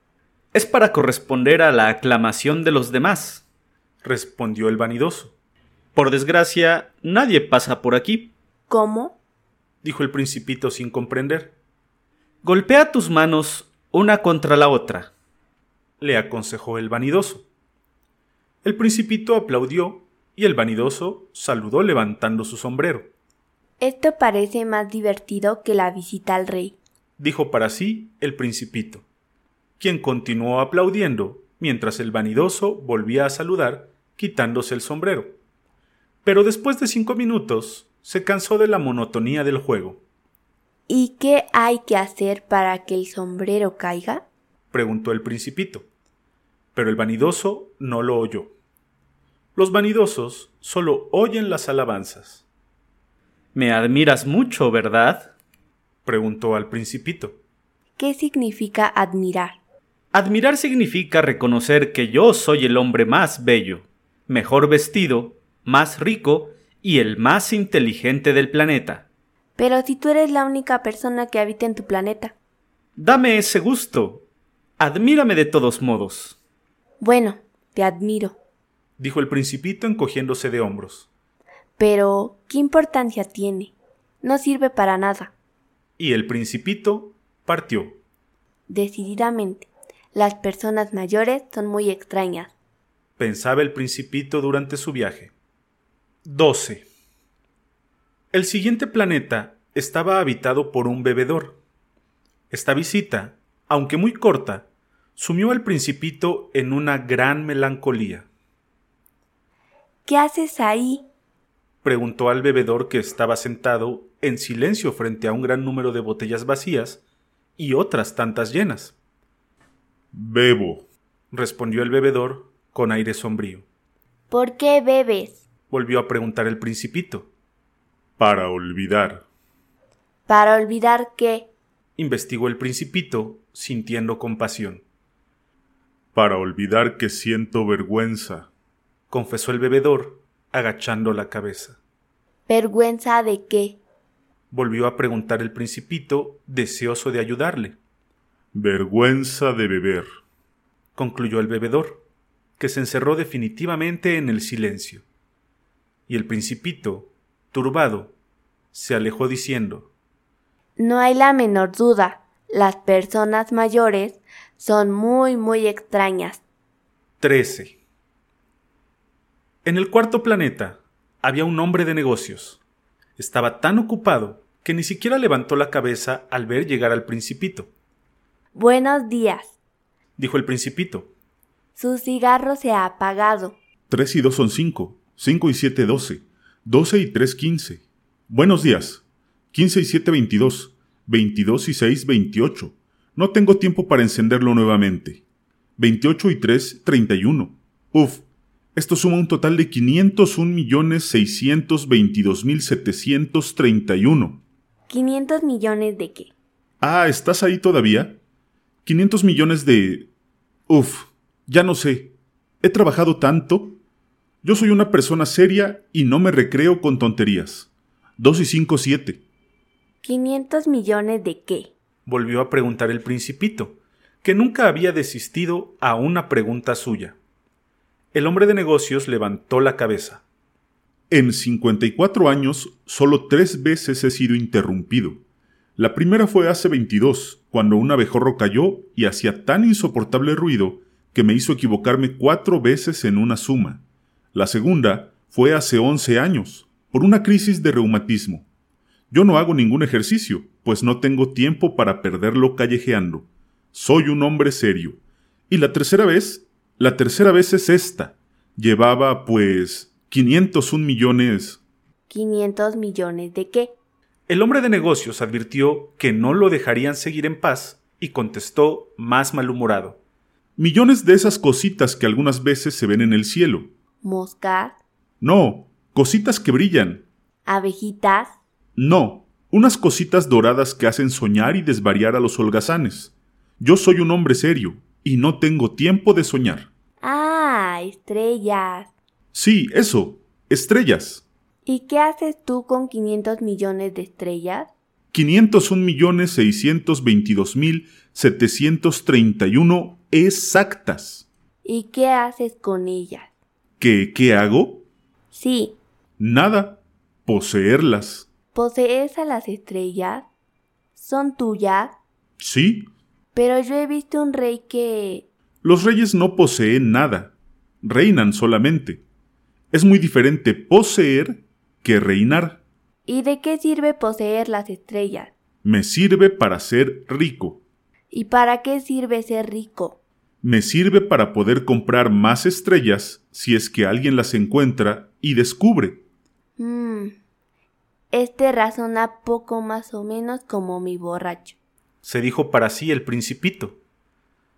Es para corresponder a la aclamación de los demás, respondió el vanidoso. Por desgracia, nadie pasa por aquí. ¿Cómo? dijo el principito sin comprender. Golpea tus manos una contra la otra, le aconsejó el vanidoso. El principito aplaudió y el vanidoso saludó levantando su sombrero. Esto parece más divertido que la visita al rey, dijo para sí el principito, quien continuó aplaudiendo mientras el vanidoso volvía a saludar quitándose el sombrero. Pero después de cinco minutos se cansó de la monotonía del juego. ¿Y qué hay que hacer para que el sombrero caiga? preguntó el principito. Pero el vanidoso no lo oyó. Los vanidosos solo oyen las alabanzas. Me admiras mucho, ¿verdad? preguntó al principito. ¿Qué significa admirar? Admirar significa reconocer que yo soy el hombre más bello, mejor vestido, más rico y el más inteligente del planeta. Pero si tú eres la única persona que habita en tu planeta. Dame ese gusto. Admírame de todos modos. Bueno, te admiro, dijo el principito encogiéndose de hombros. Pero, ¿qué importancia tiene? No sirve para nada. Y el principito partió. Decididamente, las personas mayores son muy extrañas, pensaba el principito durante su viaje. 12. El siguiente planeta estaba habitado por un bebedor. Esta visita, aunque muy corta, sumió al principito en una gran melancolía. ¿Qué haces ahí? preguntó al bebedor que estaba sentado en silencio frente a un gran número de botellas vacías y otras tantas llenas. Bebo, respondió el bebedor con aire sombrío. ¿Por qué bebes? volvió a preguntar el principito. Para olvidar. ¿Para olvidar qué? investigó el principito, sintiendo compasión. Para olvidar que siento vergüenza, confesó el bebedor, agachando la cabeza. ¿Vergüenza de qué? volvió a preguntar el principito, deseoso de ayudarle. Vergüenza de beber, concluyó el bebedor, que se encerró definitivamente en el silencio. Y el principito, turbado, se alejó diciendo No hay la menor duda, las personas mayores son muy, muy extrañas. 13. En el cuarto planeta había un hombre de negocios. Estaba tan ocupado que ni siquiera levantó la cabeza al ver llegar al principito. Buenos días, dijo el principito. Su cigarro se ha apagado. Tres y dos son cinco, cinco y siete doce, doce y tres quince. Buenos días. Quince y siete veintidós, veintidós y seis veintiocho. No tengo tiempo para encenderlo nuevamente. Veintiocho y tres treinta y uno. Uf, esto suma un total de quinientos un millones seiscientos veintidós mil setecientos treinta y uno. ¿500 millones de qué? Ah, ¿estás ahí todavía? 500 millones de... Uf, ya no sé. He trabajado tanto. Yo soy una persona seria y no me recreo con tonterías. Dos y cinco, siete. ¿500 millones de qué? Volvió a preguntar el principito, que nunca había desistido a una pregunta suya. El hombre de negocios levantó la cabeza. En 54 años, solo tres veces he sido interrumpido. La primera fue hace 22, cuando un abejorro cayó y hacía tan insoportable ruido que me hizo equivocarme cuatro veces en una suma. La segunda fue hace 11 años, por una crisis de reumatismo. Yo no hago ningún ejercicio, pues no tengo tiempo para perderlo callejeando. Soy un hombre serio. Y la tercera vez, la tercera vez es esta. Llevaba, pues, 501 millones. ¿500 millones de qué? El hombre de negocios advirtió que no lo dejarían seguir en paz y contestó más malhumorado. Millones de esas cositas que algunas veces se ven en el cielo. ¿Moscas? No, cositas que brillan. ¿Abejitas? No, unas cositas doradas que hacen soñar y desvariar a los holgazanes. Yo soy un hombre serio y no tengo tiempo de soñar. Ah, estrellas. Sí, eso, estrellas. ¿Y qué haces tú con 500 millones de estrellas? 501 millones 622 mil 731 exactas. ¿Y qué haces con ellas? ¿Qué, qué hago? Sí. Nada. Poseerlas. ¿Posees a las estrellas? ¿Son tuyas? Sí. Pero yo he visto un rey que... Los reyes no poseen nada. Reinan solamente. Es muy diferente poseer que reinar. ¿Y de qué sirve poseer las estrellas? Me sirve para ser rico. ¿Y para qué sirve ser rico? Me sirve para poder comprar más estrellas si es que alguien las encuentra y descubre. Hmm. Este razona poco más o menos como mi borracho. Se dijo para sí el principito.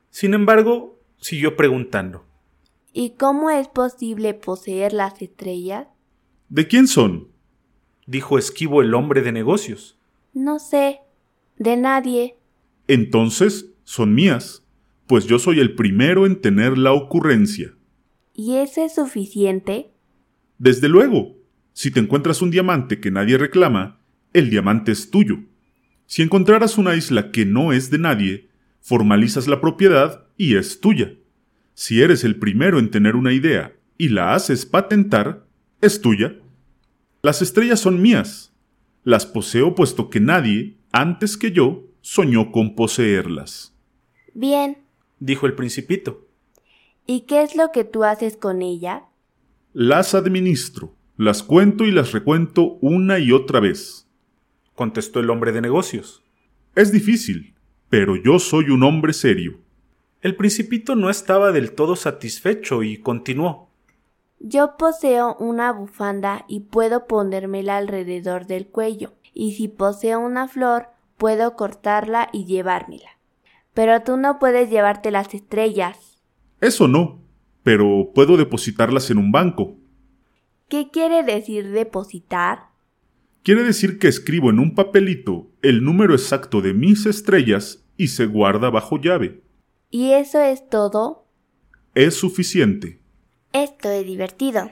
Sin embargo, siguió preguntando. ¿Y cómo es posible poseer las estrellas? ¿De quién son? dijo esquivo el hombre de negocios. No sé. De nadie. Entonces son mías, pues yo soy el primero en tener la ocurrencia. ¿Y eso es suficiente? Desde luego. Si te encuentras un diamante que nadie reclama, el diamante es tuyo. Si encontraras una isla que no es de nadie, formalizas la propiedad y es tuya. Si eres el primero en tener una idea y la haces patentar, es tuya. Las estrellas son mías. Las poseo puesto que nadie, antes que yo, soñó con poseerlas. Bien, dijo el principito. ¿Y qué es lo que tú haces con ella? Las administro, las cuento y las recuento una y otra vez, contestó el hombre de negocios. Es difícil, pero yo soy un hombre serio. El principito no estaba del todo satisfecho y continuó. Yo poseo una bufanda y puedo ponérmela alrededor del cuello, y si poseo una flor, puedo cortarla y llevármela. Pero tú no puedes llevarte las estrellas. Eso no, pero puedo depositarlas en un banco. ¿Qué quiere decir depositar? Quiere decir que escribo en un papelito el número exacto de mis estrellas y se guarda bajo llave. ¿Y eso es todo? Es suficiente. Esto es divertido,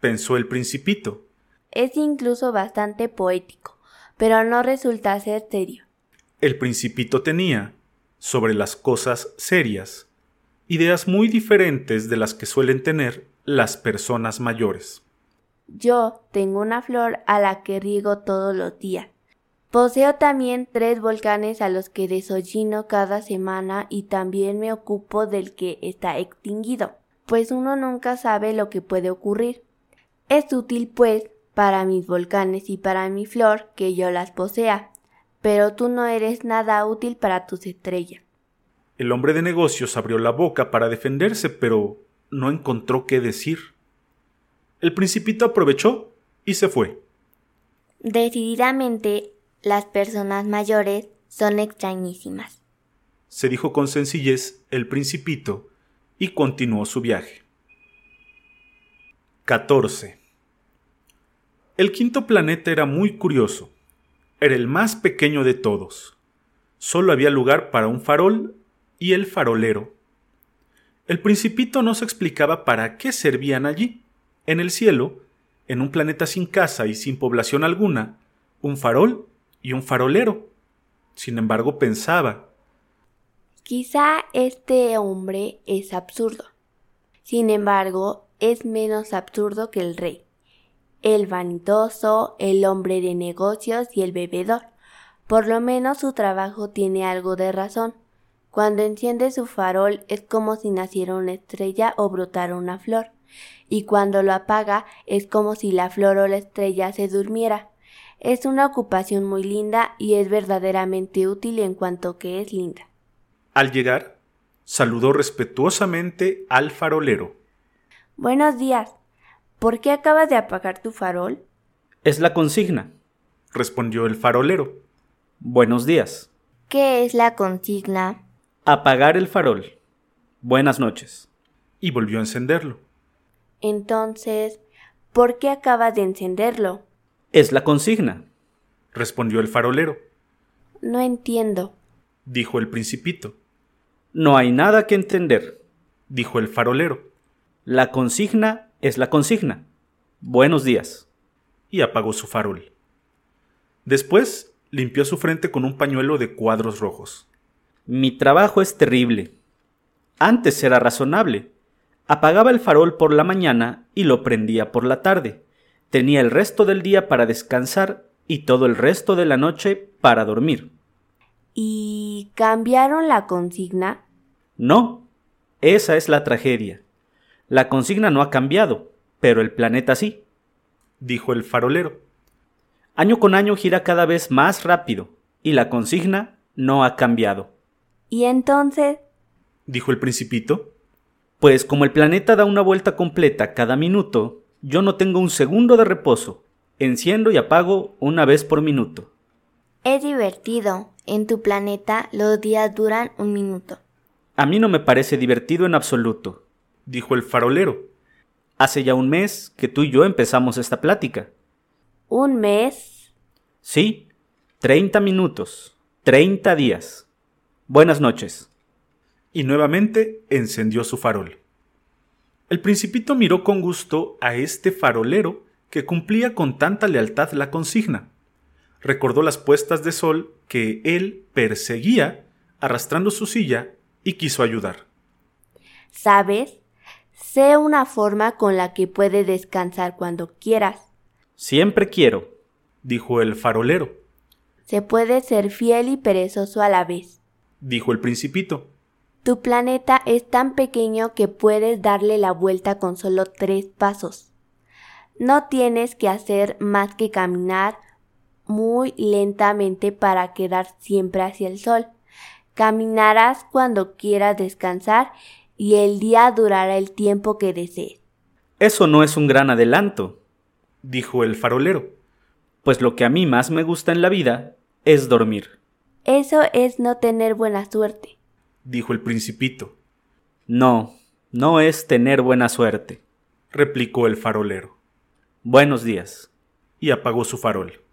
pensó el principito. Es incluso bastante poético, pero no resulta ser serio. El principito tenía, sobre las cosas serias, ideas muy diferentes de las que suelen tener las personas mayores. Yo tengo una flor a la que riego todos los días. Poseo también tres volcanes a los que desollino cada semana y también me ocupo del que está extinguido, pues uno nunca sabe lo que puede ocurrir. Es útil, pues, para mis volcanes y para mi flor que yo las posea, pero tú no eres nada útil para tus estrellas. El hombre de negocios abrió la boca para defenderse, pero no encontró qué decir. El principito aprovechó y se fue. Decididamente, las personas mayores son extrañísimas. Se dijo con sencillez el principito y continuó su viaje. 14. El quinto planeta era muy curioso. Era el más pequeño de todos. Solo había lugar para un farol y el farolero. El principito no se explicaba para qué servían allí. En el cielo, en un planeta sin casa y sin población alguna, un farol y un farolero. Sin embargo, pensaba. Quizá este hombre es absurdo. Sin embargo, es menos absurdo que el rey, el vanidoso, el hombre de negocios y el bebedor. Por lo menos su trabajo tiene algo de razón. Cuando enciende su farol es como si naciera una estrella o brotara una flor, y cuando lo apaga es como si la flor o la estrella se durmiera. Es una ocupación muy linda y es verdaderamente útil en cuanto que es linda. Al llegar, saludó respetuosamente al farolero. Buenos días. ¿Por qué acabas de apagar tu farol? Es la consigna, respondió el farolero. Buenos días. ¿Qué es la consigna? Apagar el farol. Buenas noches. Y volvió a encenderlo. Entonces, ¿por qué acabas de encenderlo? Es la consigna, respondió el farolero. No entiendo, dijo el principito. No hay nada que entender, dijo el farolero. La consigna es la consigna. Buenos días. Y apagó su farol. Después limpió su frente con un pañuelo de cuadros rojos. Mi trabajo es terrible. Antes era razonable. Apagaba el farol por la mañana y lo prendía por la tarde. Tenía el resto del día para descansar y todo el resto de la noche para dormir. ¿Y cambiaron la consigna? No, esa es la tragedia. La consigna no ha cambiado, pero el planeta sí, dijo el farolero. Año con año gira cada vez más rápido, y la consigna no ha cambiado. ¿Y entonces? dijo el principito. Pues como el planeta da una vuelta completa cada minuto, yo no tengo un segundo de reposo. Enciendo y apago una vez por minuto. Es divertido. En tu planeta los días duran un minuto. A mí no me parece divertido en absoluto, dijo el farolero. Hace ya un mes que tú y yo empezamos esta plática. ¿Un mes? Sí, treinta minutos, treinta días. Buenas noches. Y nuevamente encendió su farol. El principito miró con gusto a este farolero que cumplía con tanta lealtad la consigna. Recordó las puestas de sol que él perseguía arrastrando su silla y quiso ayudar. ¿Sabes? Sé una forma con la que puedes descansar cuando quieras. Siempre quiero, dijo el farolero. Se puede ser fiel y perezoso a la vez dijo el principito. Tu planeta es tan pequeño que puedes darle la vuelta con solo tres pasos. No tienes que hacer más que caminar muy lentamente para quedar siempre hacia el sol. Caminarás cuando quieras descansar y el día durará el tiempo que desees. Eso no es un gran adelanto, dijo el farolero. Pues lo que a mí más me gusta en la vida es dormir. Eso es no tener buena suerte, dijo el principito. No, no es tener buena suerte, replicó el farolero. Buenos días. Y apagó su farol.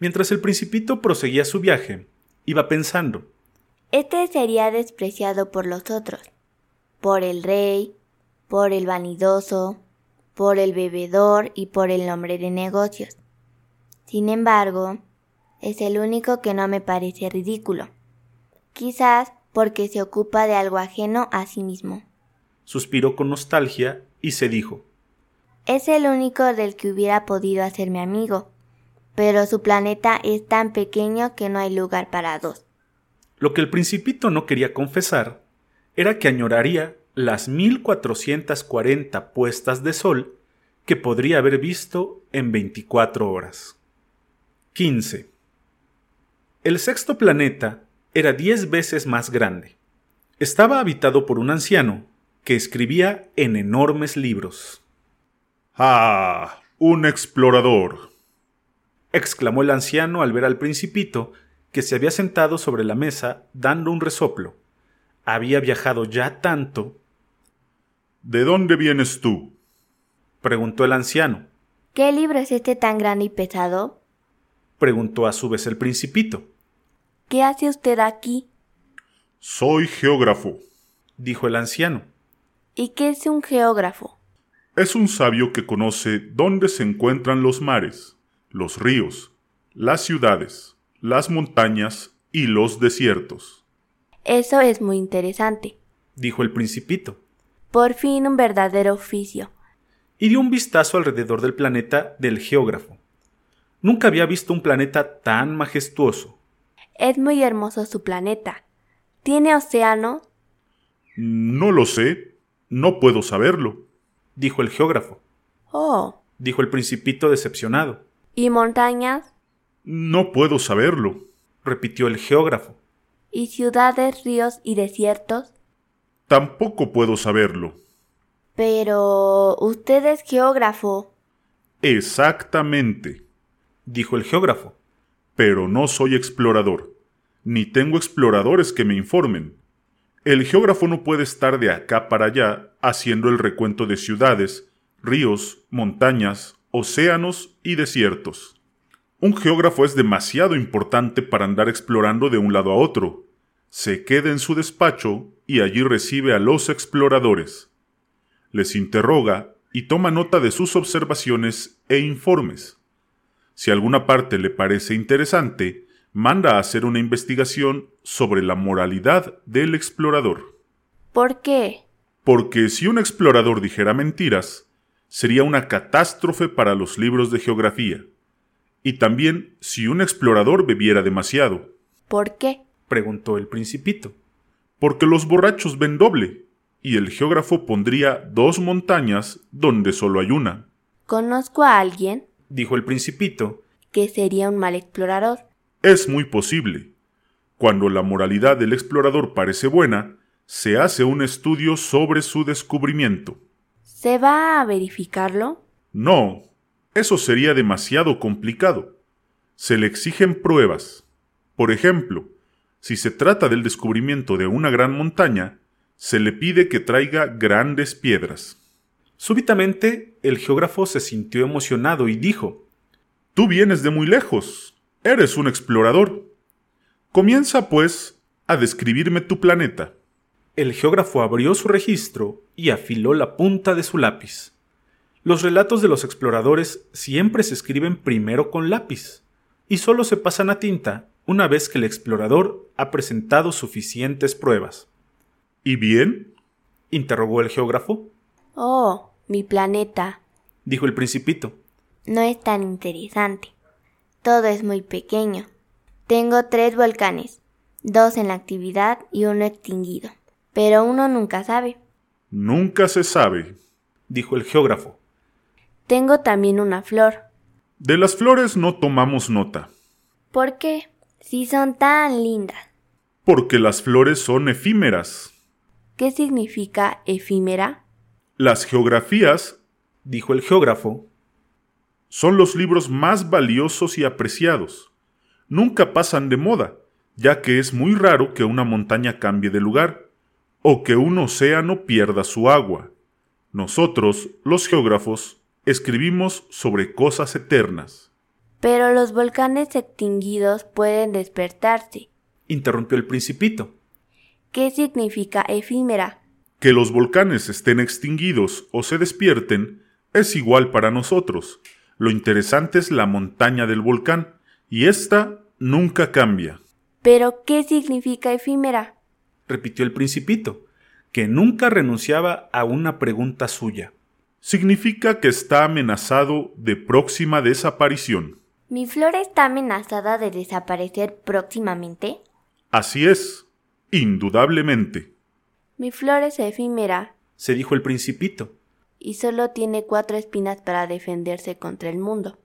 Mientras el principito proseguía su viaje, iba pensando. Este sería despreciado por los otros, por el rey, por el vanidoso, por el bebedor y por el hombre de negocios. Sin embargo, es el único que no me parece ridículo. Quizás porque se ocupa de algo ajeno a sí mismo. Suspiró con nostalgia y se dijo Es el único del que hubiera podido hacerme amigo, pero su planeta es tan pequeño que no hay lugar para dos. Lo que el principito no quería confesar era que añoraría las mil cuatrocientas cuarenta puestas de sol que podría haber visto en 24 horas. 15. El sexto planeta era diez veces más grande. Estaba habitado por un anciano que escribía en enormes libros. ¡Ah! Un explorador. exclamó el anciano al ver al principito que se había sentado sobre la mesa dando un resoplo. Había viajado ya tanto. ¿De dónde vienes tú? preguntó el anciano. ¿Qué libro es este tan grande y pesado? preguntó a su vez el principito. ¿Qué hace usted aquí? Soy geógrafo, dijo el anciano. ¿Y qué es un geógrafo? Es un sabio que conoce dónde se encuentran los mares, los ríos, las ciudades, las montañas y los desiertos. Eso es muy interesante, dijo el principito. Por fin un verdadero oficio. Y dio un vistazo alrededor del planeta del geógrafo. Nunca había visto un planeta tan majestuoso. Es muy hermoso su planeta. ¿Tiene océano? No lo sé. No puedo saberlo, dijo el geógrafo. Oh. dijo el principito decepcionado. ¿Y montañas? No puedo saberlo, repitió el geógrafo. ¿Y ciudades, ríos y desiertos? Tampoco puedo saberlo. Pero... usted es geógrafo. Exactamente, dijo el geógrafo. Pero no soy explorador, ni tengo exploradores que me informen. El geógrafo no puede estar de acá para allá haciendo el recuento de ciudades, ríos, montañas, océanos y desiertos. Un geógrafo es demasiado importante para andar explorando de un lado a otro. Se queda en su despacho y allí recibe a los exploradores. Les interroga y toma nota de sus observaciones e informes. Si alguna parte le parece interesante, manda a hacer una investigación sobre la moralidad del explorador. ¿Por qué? Porque si un explorador dijera mentiras, sería una catástrofe para los libros de geografía. Y también si un explorador bebiera demasiado. ¿Por qué? preguntó el principito. Porque los borrachos ven doble, y el geógrafo pondría dos montañas donde solo hay una. Conozco a alguien, dijo el principito, que sería un mal explorador. Es muy posible. Cuando la moralidad del explorador parece buena, se hace un estudio sobre su descubrimiento. ¿Se va a verificarlo? No, eso sería demasiado complicado. Se le exigen pruebas. Por ejemplo, si se trata del descubrimiento de una gran montaña, se le pide que traiga grandes piedras. Súbitamente, el geógrafo se sintió emocionado y dijo Tú vienes de muy lejos. Eres un explorador. Comienza, pues, a describirme tu planeta. El geógrafo abrió su registro y afiló la punta de su lápiz. Los relatos de los exploradores siempre se escriben primero con lápiz y solo se pasan a tinta una vez que el explorador ha presentado suficientes pruebas. ¿Y bien? interrogó el geógrafo. Oh, mi planeta, dijo el principito. No es tan interesante. Todo es muy pequeño. Tengo tres volcanes, dos en la actividad y uno extinguido. Pero uno nunca sabe. Nunca se sabe, dijo el geógrafo. Tengo también una flor. De las flores no tomamos nota. ¿Por qué? Si son tan lindas. Porque las flores son efímeras. ¿Qué significa efímera? Las geografías, dijo el geógrafo, son los libros más valiosos y apreciados. Nunca pasan de moda, ya que es muy raro que una montaña cambie de lugar o que un océano pierda su agua. Nosotros, los geógrafos, escribimos sobre cosas eternas. Pero los volcanes extinguidos pueden despertarse, interrumpió el principito. ¿Qué significa efímera? Que los volcanes estén extinguidos o se despierten es igual para nosotros. Lo interesante es la montaña del volcán, y ésta nunca cambia. ¿Pero qué significa efímera? repitió el principito, que nunca renunciaba a una pregunta suya. Significa que está amenazado de próxima desaparición. ¿Mi flor está amenazada de desaparecer próximamente? Así es, indudablemente. Mi flor es efímera, se dijo el principito. y solo tiene cuatro espinas para defenderse contra el mundo.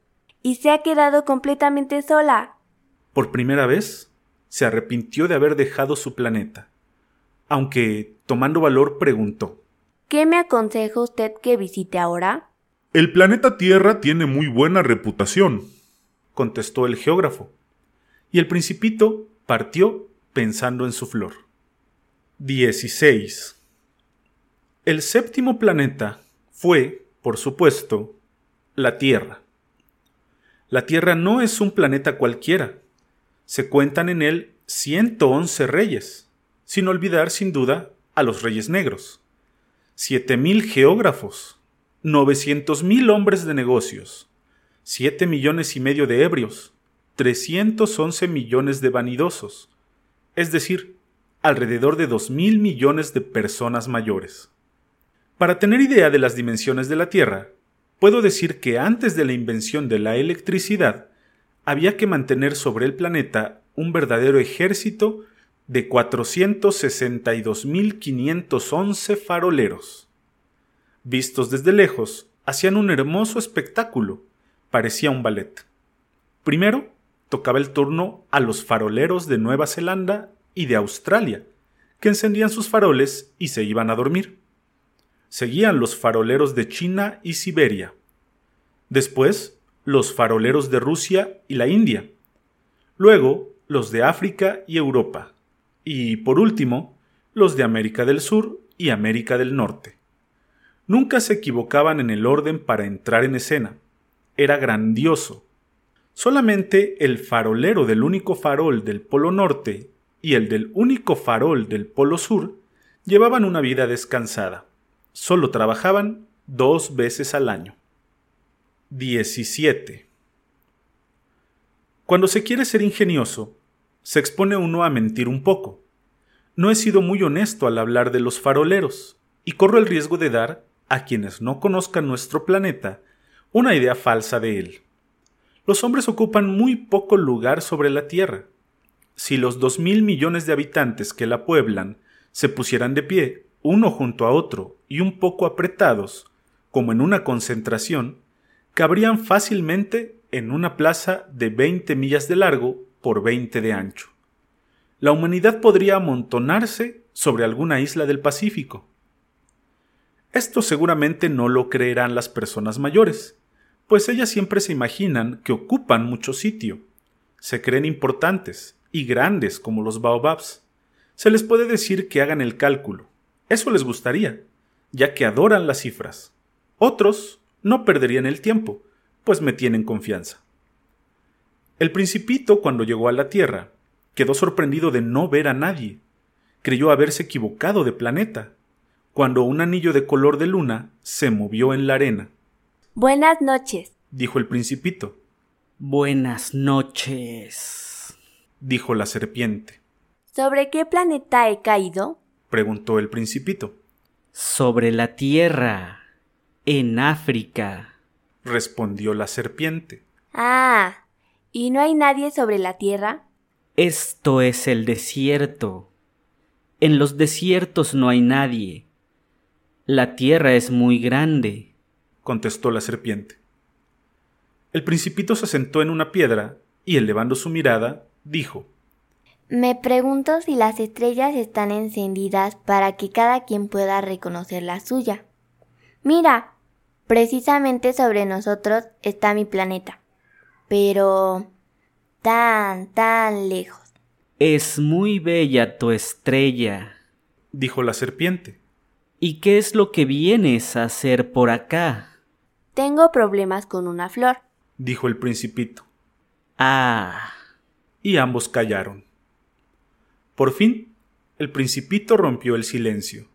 Y se ha quedado completamente sola. Por primera vez, se arrepintió de haber dejado su planeta, aunque, tomando valor, preguntó ¿Qué me aconseja usted que visite ahora? El planeta Tierra tiene muy buena reputación, contestó el geógrafo, y el principito partió pensando en su flor. 16. El séptimo planeta fue, por supuesto, la Tierra. La Tierra no es un planeta cualquiera. Se cuentan en él 111 reyes, sin olvidar sin duda a los reyes negros, 7.000 geógrafos, 900.000 hombres de negocios, 7 millones y medio de ebrios, 311 millones de vanidosos, es decir, alrededor de 2.000 millones de personas mayores. Para tener idea de las dimensiones de la Tierra, puedo decir que antes de la invención de la electricidad, había que mantener sobre el planeta un verdadero ejército de 462.511 faroleros. Vistos desde lejos, hacían un hermoso espectáculo, parecía un ballet. Primero, tocaba el turno a los faroleros de Nueva Zelanda y de Australia, que encendían sus faroles y se iban a dormir. Seguían los faroleros de China y Siberia. Después, los faroleros de Rusia y la India. Luego, los de África y Europa. Y, por último, los de América del Sur y América del Norte. Nunca se equivocaban en el orden para entrar en escena. Era grandioso. Solamente el farolero del único farol del Polo Norte y el del único farol del Polo Sur llevaban una vida descansada. Solo trabajaban dos veces al año. 17. Cuando se quiere ser ingenioso, se expone uno a mentir un poco. No he sido muy honesto al hablar de los faroleros, y corro el riesgo de dar, a quienes no conozcan nuestro planeta, una idea falsa de él. Los hombres ocupan muy poco lugar sobre la Tierra, si los dos mil millones de habitantes que la pueblan se pusieran de pie, uno junto a otro y un poco apretados, como en una concentración, cabrían fácilmente en una plaza de veinte millas de largo por veinte de ancho. La humanidad podría amontonarse sobre alguna isla del Pacífico. Esto seguramente no lo creerán las personas mayores, pues ellas siempre se imaginan que ocupan mucho sitio, se creen importantes, y grandes como los baobabs. Se les puede decir que hagan el cálculo. Eso les gustaría, ya que adoran las cifras. Otros no perderían el tiempo, pues me tienen confianza. El principito, cuando llegó a la Tierra, quedó sorprendido de no ver a nadie. Creyó haberse equivocado de planeta, cuando un anillo de color de luna se movió en la arena. Buenas noches, dijo el principito. Buenas noches dijo la serpiente. ¿Sobre qué planeta he caído? preguntó el principito. Sobre la Tierra, en África, respondió la serpiente. Ah, ¿y no hay nadie sobre la Tierra? Esto es el desierto. En los desiertos no hay nadie. La Tierra es muy grande, contestó la serpiente. El principito se sentó en una piedra y elevando su mirada dijo Me pregunto si las estrellas están encendidas para que cada quien pueda reconocer la suya. Mira, precisamente sobre nosotros está mi planeta. Pero... tan, tan lejos. Es muy bella tu estrella, dijo la serpiente. ¿Y qué es lo que vienes a hacer por acá? Tengo problemas con una flor, dijo el principito. Ah, y ambos callaron. Por fin, el principito rompió el silencio.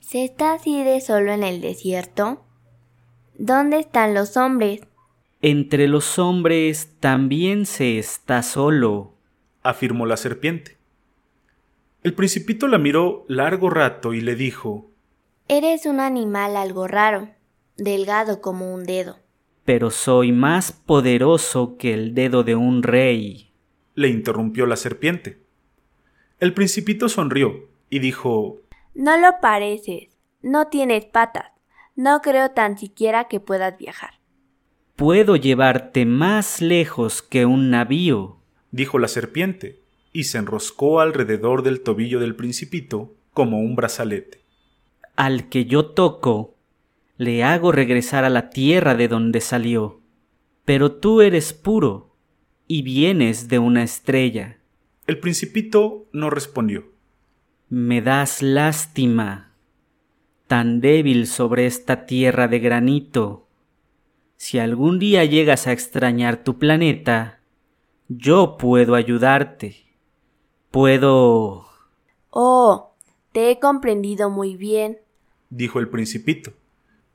¿Se está así de solo en el desierto? ¿Dónde están los hombres? Entre los hombres también se está solo, afirmó la serpiente. El principito la miró largo rato y le dijo Eres un animal algo raro, delgado como un dedo. Pero soy más poderoso que el dedo de un rey le interrumpió la serpiente. El principito sonrió y dijo No lo pareces. No tienes patas. No creo tan siquiera que puedas viajar. Puedo llevarte más lejos que un navío, dijo la serpiente, y se enroscó alrededor del tobillo del principito como un brazalete. Al que yo toco, le hago regresar a la tierra de donde salió. Pero tú eres puro y vienes de una estrella. El principito no respondió. Me das lástima, tan débil sobre esta tierra de granito. Si algún día llegas a extrañar tu planeta, yo puedo ayudarte. Puedo... Oh, te he comprendido muy bien, dijo el principito.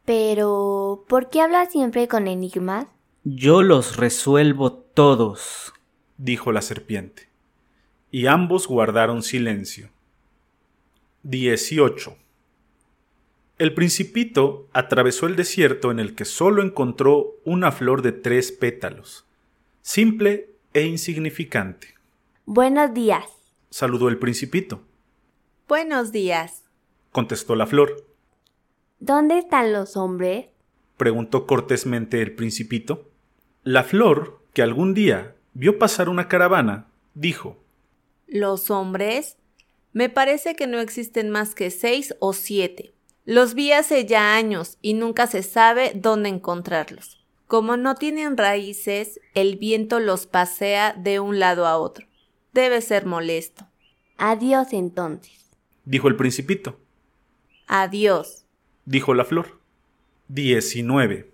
Pero, ¿por qué hablas siempre con enigmas? Yo los resuelvo todos, dijo la serpiente. Y ambos guardaron silencio. 18. El principito atravesó el desierto en el que solo encontró una flor de tres pétalos, simple e insignificante. Buenos días, saludó el principito. Buenos días, contestó la flor. ¿Dónde están los hombres? preguntó cortésmente el principito. La flor, que algún día vio pasar una caravana, dijo ¿Los hombres? Me parece que no existen más que seis o siete. Los vi hace ya años y nunca se sabe dónde encontrarlos. Como no tienen raíces, el viento los pasea de un lado a otro. Debe ser molesto. Adiós entonces, dijo el principito. Adiós, dijo la flor. 19.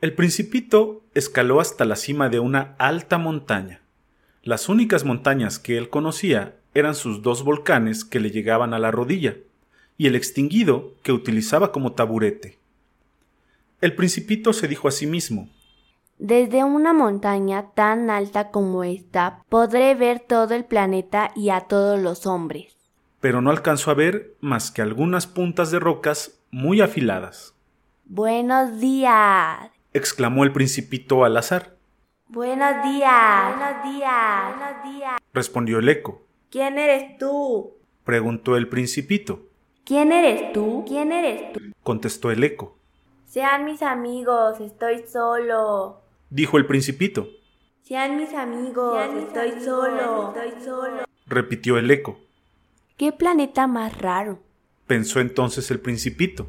El principito escaló hasta la cima de una alta montaña. Las únicas montañas que él conocía eran sus dos volcanes que le llegaban a la rodilla, y el extinguido que utilizaba como taburete. El principito se dijo a sí mismo Desde una montaña tan alta como esta podré ver todo el planeta y a todos los hombres pero no alcanzó a ver más que algunas puntas de rocas muy afiladas. Buenos días, exclamó el principito al azar. Buenos días, buenos días, buenos días, respondió el eco. ¿Quién eres tú? preguntó el principito. ¿Quién eres tú? ¿Quién eres tú? contestó el eco. Sean mis amigos, estoy solo, dijo el principito. Sean mis amigos, estoy solo, estoy solo, repitió el eco. ¿Qué planeta más raro? pensó entonces el principito.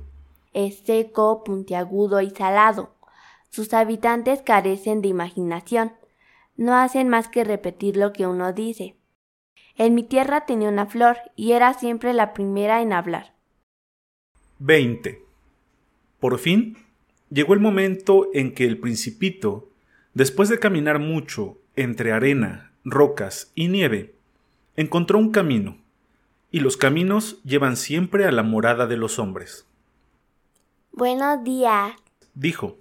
Es seco, puntiagudo y salado. Sus habitantes carecen de imaginación. No hacen más que repetir lo que uno dice. En mi tierra tenía una flor y era siempre la primera en hablar. 20. Por fin llegó el momento en que el principito, después de caminar mucho entre arena, rocas y nieve, encontró un camino y los caminos llevan siempre a la morada de los hombres. Buenos días, dijo.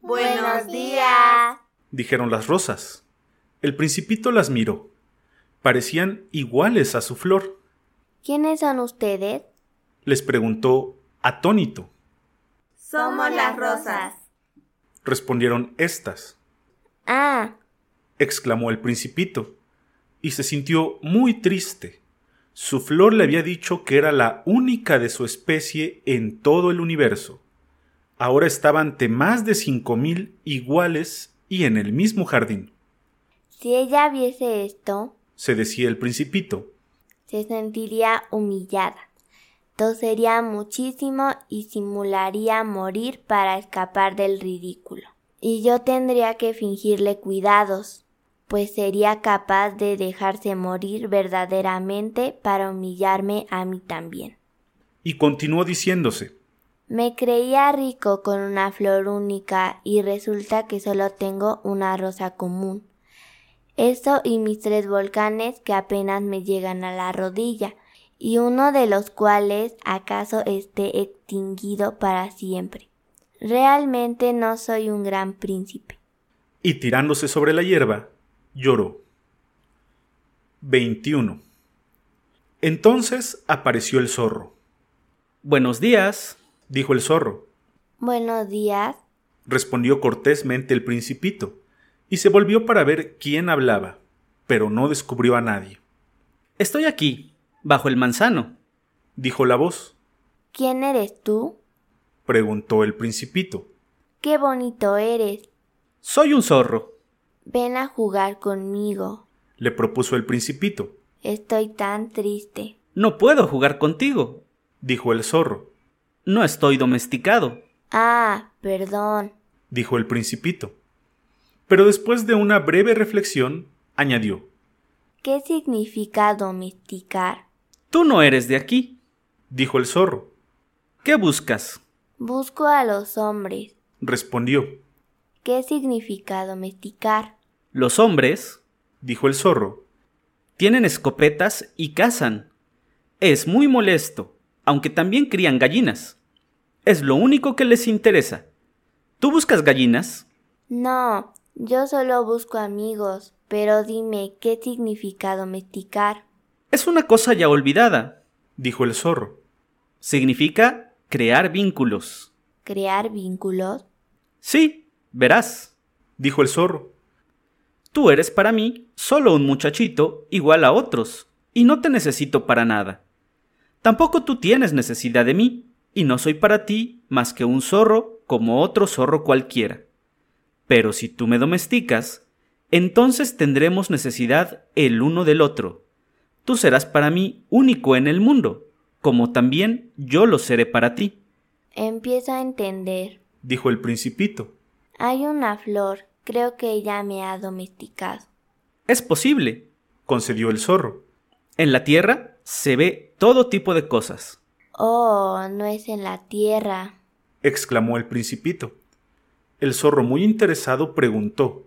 Buenos días, dijeron las rosas. El principito las miró. Parecían iguales a su flor. ¿Quiénes son ustedes? Les preguntó atónito. Somos las rosas, respondieron éstas. Ah, exclamó el principito, y se sintió muy triste. Su flor le había dicho que era la única de su especie en todo el universo. Ahora estaba ante más de cinco mil iguales y en el mismo jardín. Si ella viese esto, se decía el principito, se sentiría humillada, tosería muchísimo y simularía morir para escapar del ridículo. Y yo tendría que fingirle cuidados, pues sería capaz de dejarse morir verdaderamente para humillarme a mí también. Y continuó diciéndose Me creía rico con una flor única y resulta que solo tengo una rosa común. Eso y mis tres volcanes que apenas me llegan a la rodilla, y uno de los cuales acaso esté extinguido para siempre. Realmente no soy un gran príncipe. Y tirándose sobre la hierba, lloró. 21. Entonces apareció el zorro. Buenos días, dijo el zorro. Buenos días, respondió cortésmente el principito, y se volvió para ver quién hablaba, pero no descubrió a nadie. Estoy aquí, bajo el manzano, dijo la voz. ¿Quién eres tú? preguntó el principito. Qué bonito eres. Soy un zorro. Ven a jugar conmigo. Le propuso el principito. Estoy tan triste. No puedo jugar contigo. Dijo el zorro. No estoy domesticado. Ah, perdón. Dijo el principito. Pero después de una breve reflexión, añadió. ¿Qué significa domesticar? Tú no eres de aquí. Dijo el zorro. ¿Qué buscas? Busco a los hombres. Respondió. ¿Qué significa domesticar? Los hombres, dijo el zorro, tienen escopetas y cazan. Es muy molesto, aunque también crían gallinas. Es lo único que les interesa. ¿Tú buscas gallinas? No, yo solo busco amigos, pero dime, ¿qué significa domesticar? Es una cosa ya olvidada, dijo el zorro. Significa crear vínculos. ¿Crear vínculos? Sí, verás, dijo el zorro. Tú eres para mí solo un muchachito igual a otros, y no te necesito para nada. Tampoco tú tienes necesidad de mí, y no soy para ti más que un zorro como otro zorro cualquiera. Pero si tú me domesticas, entonces tendremos necesidad el uno del otro. Tú serás para mí único en el mundo, como también yo lo seré para ti. Empiezo a entender, dijo el principito. Hay una flor, creo que ella me ha domesticado. Es posible, concedió el zorro. En la tierra se ve todo tipo de cosas. Oh, no es en la tierra, exclamó el principito. El zorro, muy interesado, preguntó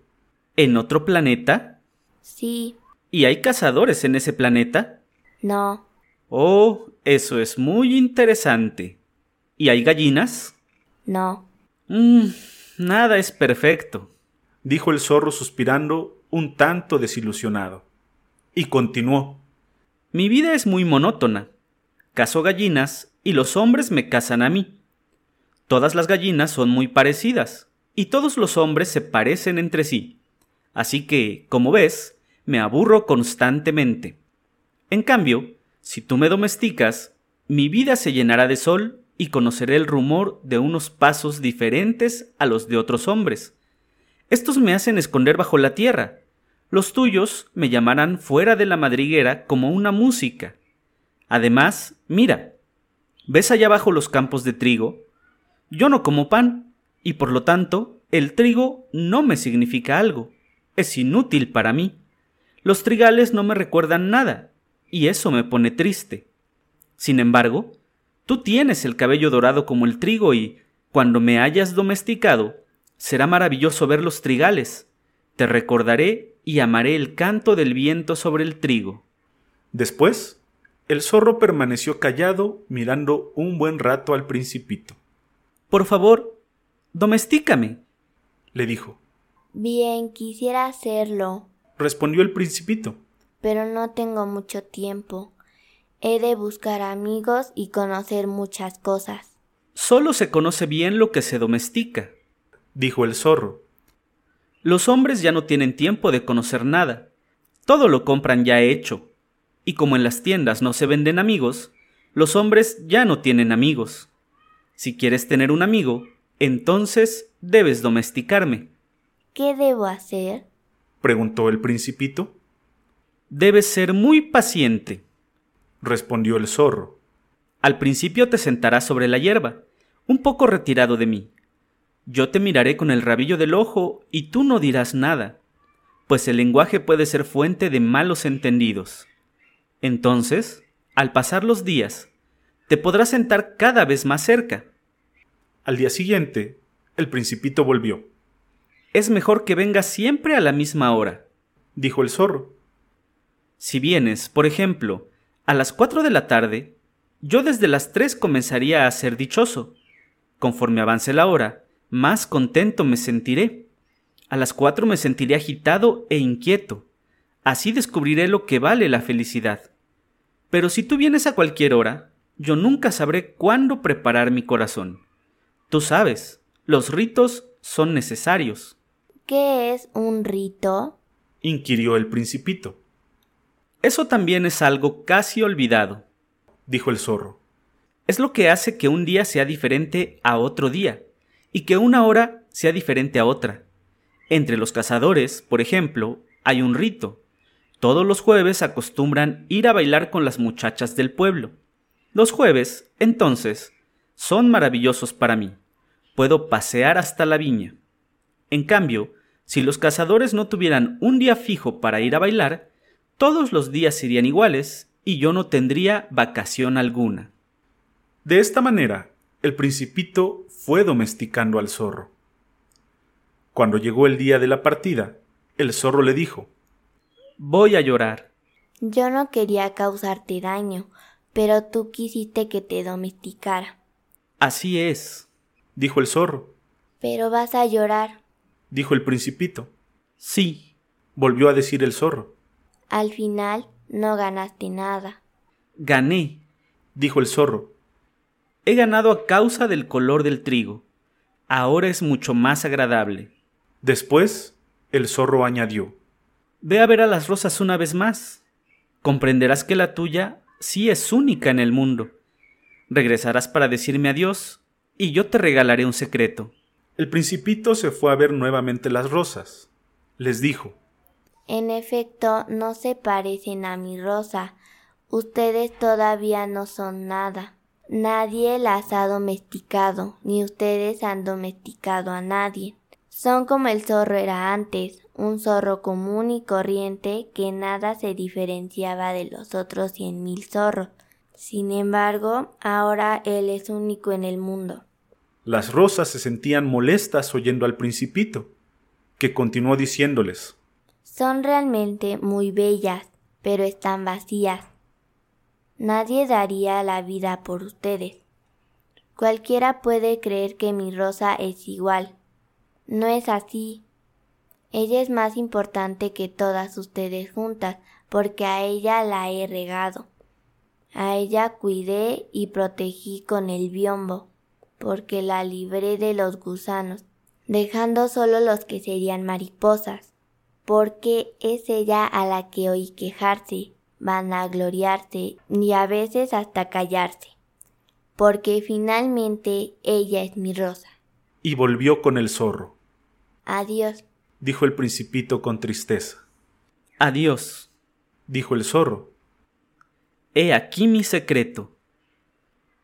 ¿En otro planeta? Sí. ¿Y hay cazadores en ese planeta? No. Oh, eso es muy interesante. ¿Y hay gallinas? No. Mm, nada es perfecto, dijo el zorro suspirando un tanto desilusionado. Y continuó. Mi vida es muy monótona. Cazo gallinas y los hombres me cazan a mí. Todas las gallinas son muy parecidas y todos los hombres se parecen entre sí. Así que, como ves, me aburro constantemente. En cambio, si tú me domesticas, mi vida se llenará de sol y conoceré el rumor de unos pasos diferentes a los de otros hombres. Estos me hacen esconder bajo la tierra. Los tuyos me llamarán fuera de la madriguera como una música. Además, mira, ¿ves allá abajo los campos de trigo? Yo no como pan, y por lo tanto el trigo no me significa algo, es inútil para mí. Los trigales no me recuerdan nada, y eso me pone triste. Sin embargo, tú tienes el cabello dorado como el trigo y, cuando me hayas domesticado, será maravilloso ver los trigales. Te recordaré y amaré el canto del viento sobre el trigo. Después, el zorro permaneció callado mirando un buen rato al principito. Por favor, Domestícame, le dijo. Bien, quisiera hacerlo, respondió el principito. Pero no tengo mucho tiempo. He de buscar amigos y conocer muchas cosas. Solo se conoce bien lo que se domestica, dijo el zorro. Los hombres ya no tienen tiempo de conocer nada. Todo lo compran ya hecho. Y como en las tiendas no se venden amigos, los hombres ya no tienen amigos. Si quieres tener un amigo, entonces debes domesticarme. ¿Qué debo hacer? Preguntó el principito. Debes ser muy paciente, respondió el zorro. Al principio te sentarás sobre la hierba, un poco retirado de mí. Yo te miraré con el rabillo del ojo y tú no dirás nada, pues el lenguaje puede ser fuente de malos entendidos. Entonces, al pasar los días, te podrás sentar cada vez más cerca al día siguiente, el principito volvió. Es mejor que vengas siempre a la misma hora, dijo el zorro. Si vienes, por ejemplo, a las cuatro de la tarde, yo desde las tres comenzaría a ser dichoso. Conforme avance la hora, más contento me sentiré. A las cuatro me sentiré agitado e inquieto. Así descubriré lo que vale la felicidad. Pero si tú vienes a cualquier hora, yo nunca sabré cuándo preparar mi corazón. Tú sabes, los ritos son necesarios. ¿Qué es un rito? inquirió el principito. Eso también es algo casi olvidado, dijo el zorro. Es lo que hace que un día sea diferente a otro día y que una hora sea diferente a otra. Entre los cazadores, por ejemplo, hay un rito. Todos los jueves acostumbran ir a bailar con las muchachas del pueblo. Los jueves, entonces, son maravillosos para mí. Puedo pasear hasta la viña. En cambio, si los cazadores no tuvieran un día fijo para ir a bailar, todos los días serían iguales y yo no tendría vacación alguna. De esta manera, el principito fue domesticando al zorro. Cuando llegó el día de la partida, el zorro le dijo Voy a llorar. Yo no quería causarte daño, pero tú quisiste que te domesticara. Así es, dijo el zorro. Pero vas a llorar, dijo el principito. Sí, volvió a decir el zorro. Al final no ganaste nada. Gané, dijo el zorro. He ganado a causa del color del trigo. Ahora es mucho más agradable. Después, el zorro añadió. Ve a ver a las rosas una vez más. Comprenderás que la tuya sí es única en el mundo. Regresarás para decirme adiós y yo te regalaré un secreto. El principito se fue a ver nuevamente las rosas. Les dijo En efecto, no se parecen a mi rosa. Ustedes todavía no son nada. Nadie las ha domesticado, ni ustedes han domesticado a nadie. Son como el zorro era antes, un zorro común y corriente que nada se diferenciaba de los otros cien mil zorros. Sin embargo, ahora él es único en el mundo. Las rosas se sentían molestas oyendo al principito, que continuó diciéndoles Son realmente muy bellas, pero están vacías. Nadie daría la vida por ustedes. Cualquiera puede creer que mi rosa es igual. No es así. Ella es más importante que todas ustedes juntas, porque a ella la he regado. A ella cuidé y protegí con el biombo, porque la libré de los gusanos, dejando solo los que serían mariposas, porque es ella a la que oí quejarse, vanagloriarse y a veces hasta callarse, porque finalmente ella es mi rosa. Y volvió con el zorro. Adiós, dijo el principito con tristeza. Adiós, dijo el zorro. He aquí mi secreto.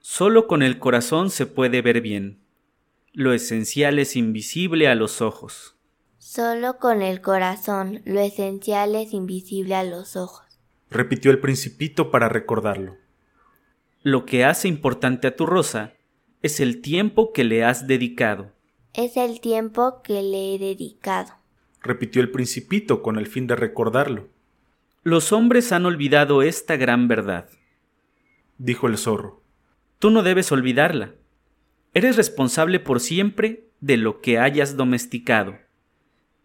Solo con el corazón se puede ver bien. Lo esencial es invisible a los ojos. Solo con el corazón, lo esencial es invisible a los ojos repitió el principito para recordarlo. Lo que hace importante a tu rosa es el tiempo que le has dedicado. Es el tiempo que le he dedicado, repitió el principito con el fin de recordarlo. Los hombres han olvidado esta gran verdad, dijo el zorro. Tú no debes olvidarla. Eres responsable por siempre de lo que hayas domesticado.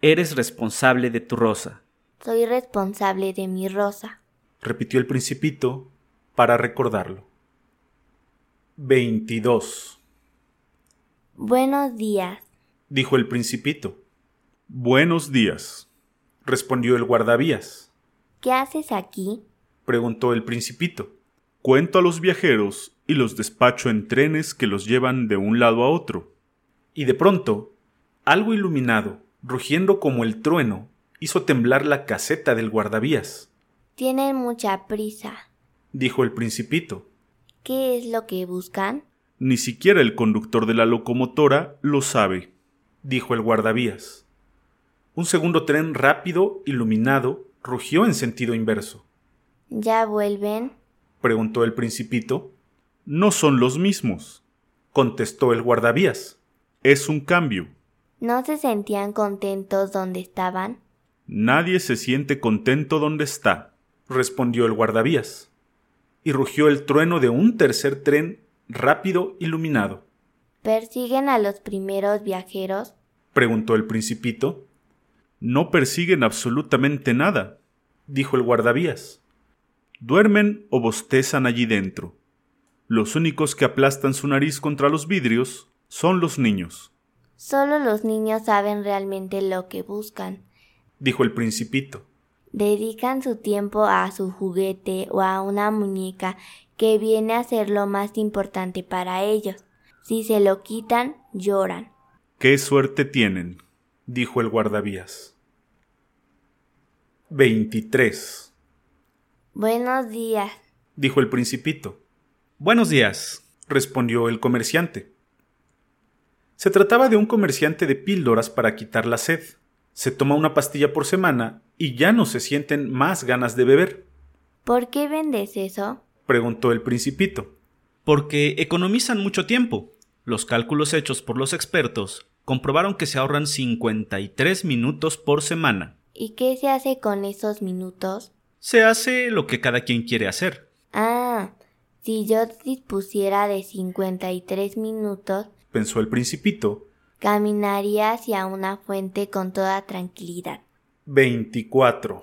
Eres responsable de tu rosa. Soy responsable de mi rosa repitió el principito para recordarlo. 22. Buenos días, dijo el principito. Buenos días, respondió el guardavías. ¿Qué haces aquí? preguntó el principito. Cuento a los viajeros y los despacho en trenes que los llevan de un lado a otro. Y de pronto, algo iluminado, rugiendo como el trueno, hizo temblar la caseta del guardavías. Tienen mucha prisa, dijo el principito. ¿Qué es lo que buscan? Ni siquiera el conductor de la locomotora lo sabe, dijo el guardavías. Un segundo tren rápido, iluminado, rugió en sentido inverso. ¿Ya vuelven? Preguntó el principito. No son los mismos, contestó el guardavías. Es un cambio. ¿No se sentían contentos donde estaban? Nadie se siente contento donde está, respondió el guardavías, y rugió el trueno de un tercer tren rápido iluminado. ¿Persiguen a los primeros viajeros? preguntó el principito. No persiguen absolutamente nada, dijo el guardavías. Duermen o bostezan allí dentro. Los únicos que aplastan su nariz contra los vidrios son los niños. Solo los niños saben realmente lo que buscan, dijo el principito dedican su tiempo a su juguete o a una muñeca que viene a ser lo más importante para ellos. Si se lo quitan, lloran. Qué suerte tienen, dijo el guardavías. 23. Buenos días, dijo el principito. Buenos días, respondió el comerciante. Se trataba de un comerciante de píldoras para quitar la sed. Se toma una pastilla por semana y ya no se sienten más ganas de beber. ¿Por qué vendes eso? preguntó el principito. Porque economizan mucho tiempo. Los cálculos hechos por los expertos comprobaron que se ahorran 53 minutos por semana. ¿Y qué se hace con esos minutos? Se hace lo que cada quien quiere hacer. Ah, si yo dispusiera de 53 minutos, pensó el principito, caminaría hacia una fuente con toda tranquilidad. 24.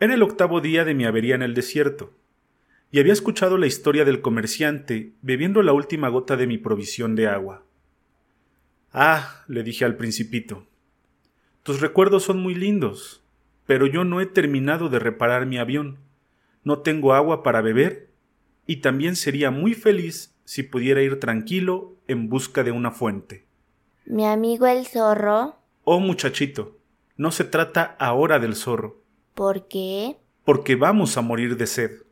Era el octavo día de mi avería en el desierto, y había escuchado la historia del comerciante bebiendo la última gota de mi provisión de agua. Ah, le dije al principito, tus recuerdos son muy lindos, pero yo no he terminado de reparar mi avión. No tengo agua para beber y también sería muy feliz si pudiera ir tranquilo en busca de una fuente. Mi amigo el zorro. Oh muchachito, no se trata ahora del zorro. ¿Por qué? Porque vamos a morir de sed.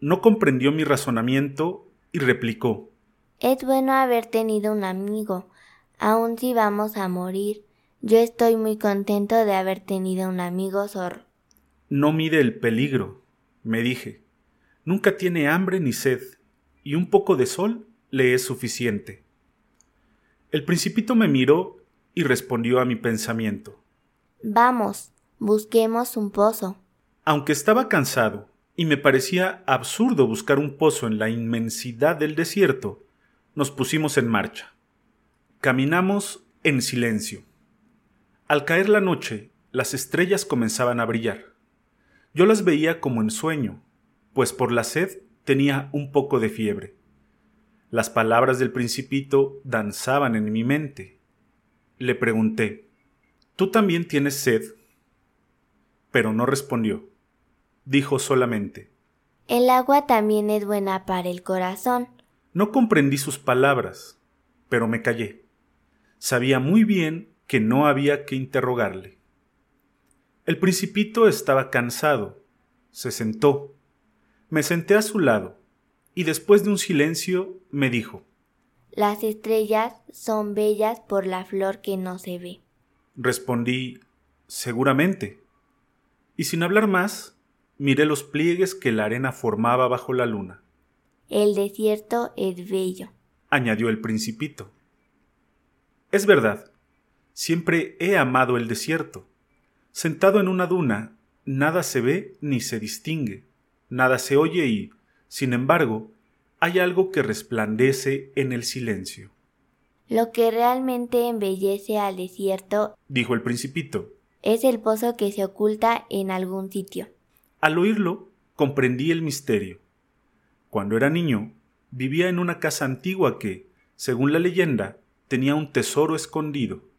No comprendió mi razonamiento y replicó. Es bueno haber tenido un amigo, aun si vamos a morir. Yo estoy muy contento de haber tenido un amigo zorro. No mide el peligro, me dije. Nunca tiene hambre ni sed, y un poco de sol le es suficiente. El principito me miró y respondió a mi pensamiento. Vamos, busquemos un pozo. Aunque estaba cansado y me parecía absurdo buscar un pozo en la inmensidad del desierto, nos pusimos en marcha. Caminamos en silencio. Al caer la noche, las estrellas comenzaban a brillar. Yo las veía como en sueño, pues por la sed tenía un poco de fiebre. Las palabras del principito danzaban en mi mente. Le pregunté, ¿Tú también tienes sed? Pero no respondió. Dijo solamente, El agua también es buena para el corazón. No comprendí sus palabras, pero me callé. Sabía muy bien que no había que interrogarle. El principito estaba cansado. Se sentó. Me senté a su lado, y después de un silencio me dijo Las estrellas son bellas por la flor que no se ve. Respondí Seguramente. Y sin hablar más, miré los pliegues que la arena formaba bajo la luna. El desierto es bello, añadió el principito. Es verdad, Siempre he amado el desierto. Sentado en una duna, nada se ve ni se distingue, nada se oye y, sin embargo, hay algo que resplandece en el silencio. Lo que realmente embellece al desierto, dijo el principito, es el pozo que se oculta en algún sitio. Al oírlo, comprendí el misterio. Cuando era niño, vivía en una casa antigua que, según la leyenda, tenía un tesoro escondido.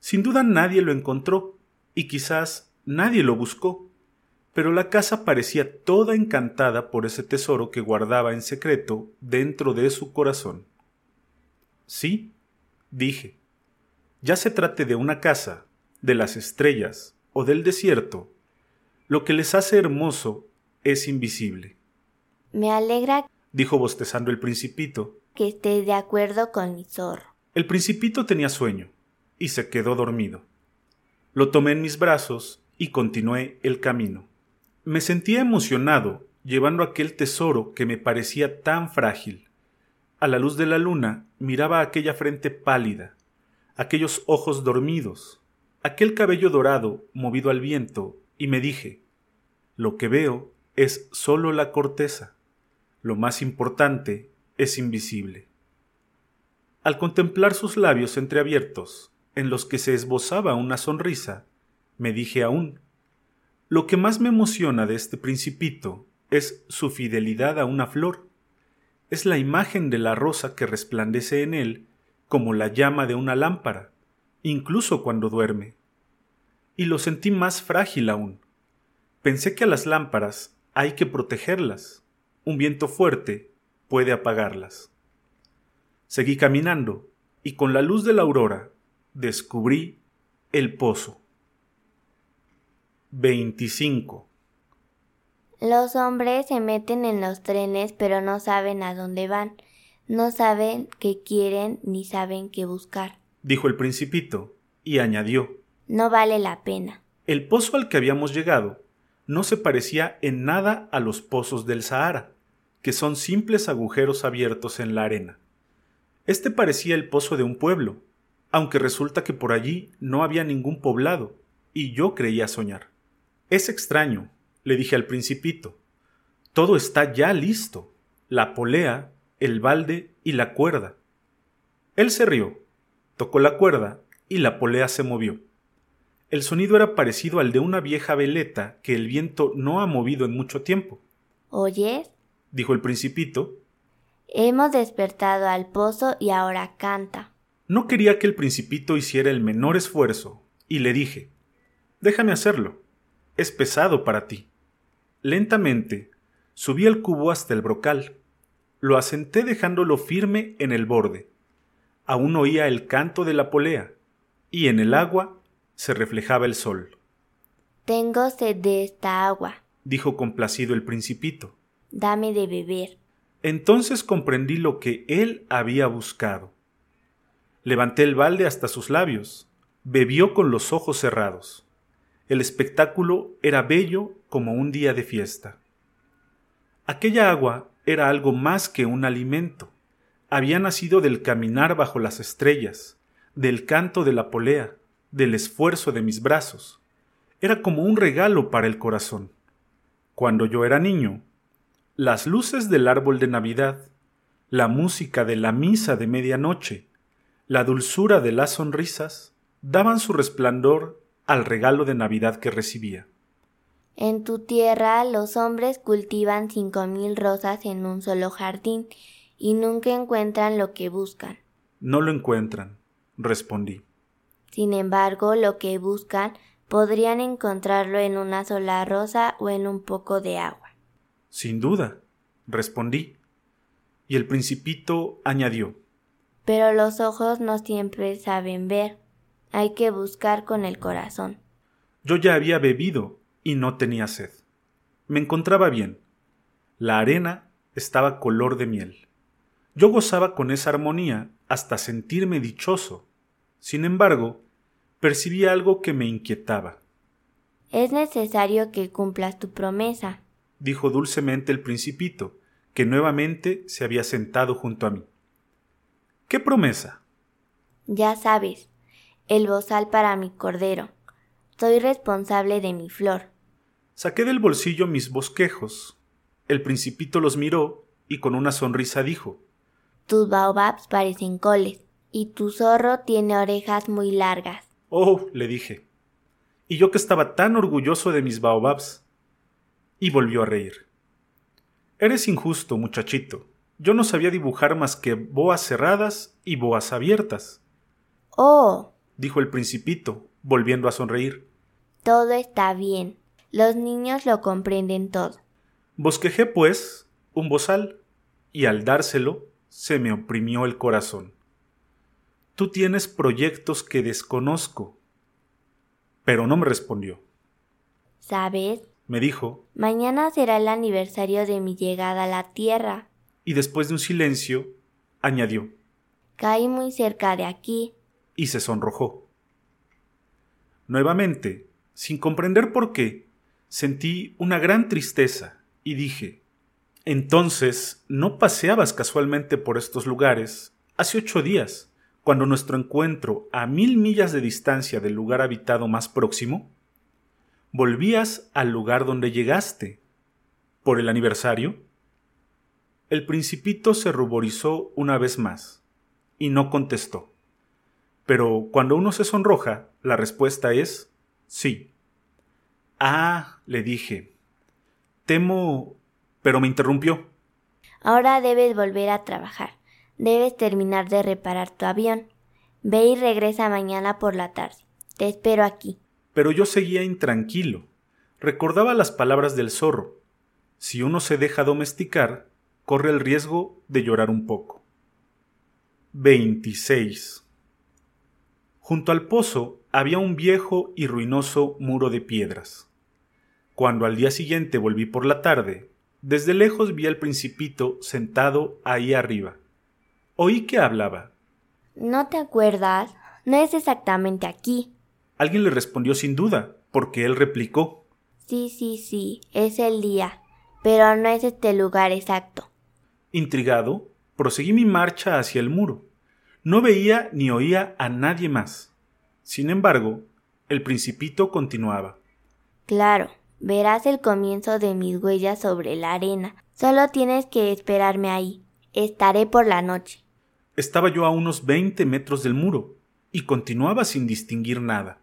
Sin duda nadie lo encontró, y quizás nadie lo buscó, pero la casa parecía toda encantada por ese tesoro que guardaba en secreto dentro de su corazón. Sí, dije, ya se trate de una casa, de las estrellas o del desierto, lo que les hace hermoso es invisible. Me alegra, dijo bostezando el principito, que estés de acuerdo con mi zorro. El principito tenía sueño y se quedó dormido. Lo tomé en mis brazos y continué el camino. Me sentía emocionado llevando aquel tesoro que me parecía tan frágil. A la luz de la luna miraba aquella frente pálida, aquellos ojos dormidos, aquel cabello dorado movido al viento, y me dije lo que veo es sólo la corteza, lo más importante es invisible. Al contemplar sus labios entreabiertos, en los que se esbozaba una sonrisa, me dije aún, lo que más me emociona de este principito es su fidelidad a una flor. Es la imagen de la rosa que resplandece en él como la llama de una lámpara, incluso cuando duerme. Y lo sentí más frágil aún. Pensé que a las lámparas hay que protegerlas. un viento fuerte puede apagarlas. Seguí caminando y con la luz de la aurora descubrí el pozo. 25. Los hombres se meten en los trenes pero no saben a dónde van, no saben qué quieren ni saben qué buscar. Dijo el principito y añadió. No vale la pena. El pozo al que habíamos llegado no se parecía en nada a los pozos del Sahara, que son simples agujeros abiertos en la arena. Este parecía el pozo de un pueblo, aunque resulta que por allí no había ningún poblado, y yo creía soñar. Es extraño, le dije al principito. Todo está ya listo. La polea, el balde y la cuerda. Él se rió, tocó la cuerda y la polea se movió. El sonido era parecido al de una vieja veleta que el viento no ha movido en mucho tiempo. ¿Oyes? dijo el principito. Hemos despertado al pozo y ahora canta. No quería que el principito hiciera el menor esfuerzo, y le dije Déjame hacerlo. Es pesado para ti. Lentamente subí el cubo hasta el brocal. Lo asenté dejándolo firme en el borde. Aún oía el canto de la polea, y en el agua se reflejaba el sol. Tengo sed de esta agua, dijo complacido el principito. Dame de beber. Entonces comprendí lo que él había buscado. Levanté el balde hasta sus labios. Bebió con los ojos cerrados. El espectáculo era bello como un día de fiesta. Aquella agua era algo más que un alimento. Había nacido del caminar bajo las estrellas, del canto de la polea, del esfuerzo de mis brazos. Era como un regalo para el corazón. Cuando yo era niño, las luces del árbol de Navidad, la música de la misa de medianoche, la dulzura de las sonrisas, daban su resplandor al regalo de Navidad que recibía. En tu tierra los hombres cultivan cinco mil rosas en un solo jardín y nunca encuentran lo que buscan. No lo encuentran, respondí. Sin embargo, lo que buscan podrían encontrarlo en una sola rosa o en un poco de agua. Sin duda, respondí. Y el principito añadió Pero los ojos no siempre saben ver. Hay que buscar con el corazón. Yo ya había bebido y no tenía sed. Me encontraba bien. La arena estaba color de miel. Yo gozaba con esa armonía hasta sentirme dichoso sin embargo, percibí algo que me inquietaba. Es necesario que cumplas tu promesa, dijo dulcemente el principito, que nuevamente se había sentado junto a mí. ¿Qué promesa? Ya sabes, el bozal para mi cordero. Soy responsable de mi flor. Saqué del bolsillo mis bosquejos. El principito los miró y con una sonrisa dijo Tus baobabs parecen coles y tu zorro tiene orejas muy largas. Oh, le dije. Y yo que estaba tan orgulloso de mis baobabs. Y volvió a reír. Eres injusto, muchachito. Yo no sabía dibujar más que boas cerradas y boas abiertas. Oh, dijo el principito, volviendo a sonreír. Todo está bien. Los niños lo comprenden todo. Bosquejé, pues, un bozal, y al dárselo se me oprimió el corazón. Tú tienes proyectos que desconozco. Pero no me respondió. ¿Sabes? Me dijo. Mañana será el aniversario de mi llegada a la Tierra. Y después de un silencio, añadió. Caí muy cerca de aquí. Y se sonrojó. Nuevamente, sin comprender por qué, sentí una gran tristeza y dije, entonces, ¿no paseabas casualmente por estos lugares hace ocho días? cuando nuestro encuentro a mil millas de distancia del lugar habitado más próximo, volvías al lugar donde llegaste. ¿Por el aniversario? El principito se ruborizó una vez más y no contestó. Pero cuando uno se sonroja, la respuesta es sí. Ah, le dije. Temo... pero me interrumpió. Ahora debes volver a trabajar. Debes terminar de reparar tu avión. Ve y regresa mañana por la tarde. Te espero aquí. Pero yo seguía intranquilo. Recordaba las palabras del zorro. Si uno se deja domesticar, corre el riesgo de llorar un poco. 26. Junto al pozo había un viejo y ruinoso muro de piedras. Cuando al día siguiente volví por la tarde, desde lejos vi al principito sentado ahí arriba. Oí que hablaba. ¿No te acuerdas? No es exactamente aquí. Alguien le respondió sin duda, porque él replicó. Sí, sí, sí, es el día, pero no es este lugar exacto. Intrigado, proseguí mi marcha hacia el muro. No veía ni oía a nadie más. Sin embargo, el principito continuaba. Claro, verás el comienzo de mis huellas sobre la arena. Solo tienes que esperarme ahí. Estaré por la noche. Estaba yo a unos veinte metros del muro, y continuaba sin distinguir nada.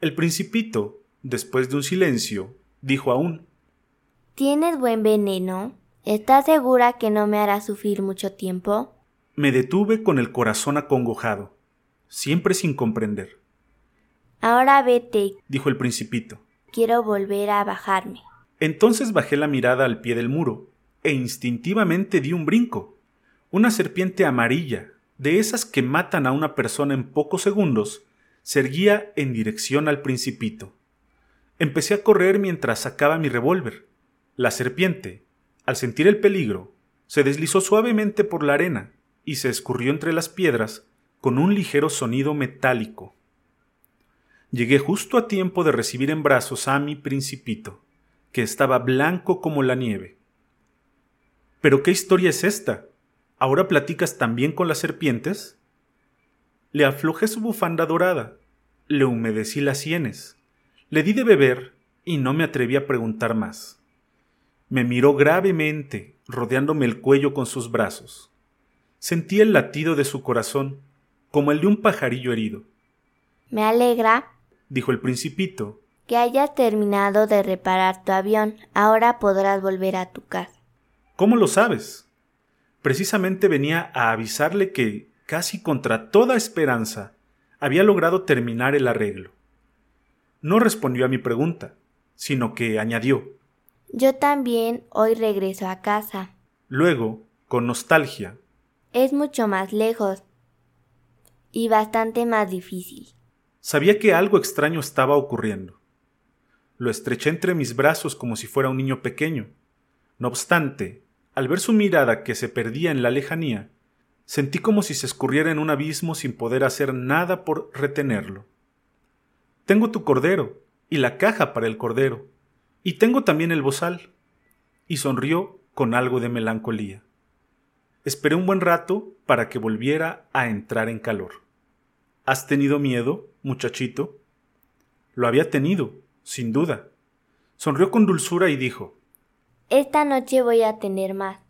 El principito, después de un silencio, dijo aún ¿Tienes buen veneno? ¿Estás segura que no me hará sufrir mucho tiempo? Me detuve con el corazón acongojado, siempre sin comprender. Ahora vete, dijo el principito. Quiero volver a bajarme. Entonces bajé la mirada al pie del muro, e instintivamente di un brinco. Una serpiente amarilla, de esas que matan a una persona en pocos segundos, se erguía en dirección al principito. Empecé a correr mientras sacaba mi revólver. La serpiente, al sentir el peligro, se deslizó suavemente por la arena y se escurrió entre las piedras con un ligero sonido metálico. Llegué justo a tiempo de recibir en brazos a mi principito, que estaba blanco como la nieve. ¿Pero qué historia es esta? ¿Ahora platicas también con las serpientes? Le aflojé su bufanda dorada, le humedecí las sienes, le di de beber y no me atreví a preguntar más. Me miró gravemente, rodeándome el cuello con sus brazos. Sentí el latido de su corazón, como el de un pajarillo herido. Me alegra, dijo el principito, que hayas terminado de reparar tu avión. Ahora podrás volver a tu casa. ¿Cómo lo sabes? Precisamente venía a avisarle que, casi contra toda esperanza, había logrado terminar el arreglo. No respondió a mi pregunta, sino que añadió Yo también hoy regreso a casa. Luego, con nostalgia, es mucho más lejos y bastante más difícil. Sabía que algo extraño estaba ocurriendo. Lo estreché entre mis brazos como si fuera un niño pequeño. No obstante, al ver su mirada que se perdía en la lejanía, sentí como si se escurriera en un abismo sin poder hacer nada por retenerlo. Tengo tu cordero y la caja para el cordero, y tengo también el bozal. Y sonrió con algo de melancolía. Esperé un buen rato para que volviera a entrar en calor. ¿Has tenido miedo, muchachito? Lo había tenido, sin duda. Sonrió con dulzura y dijo Esta noche voy a tener más.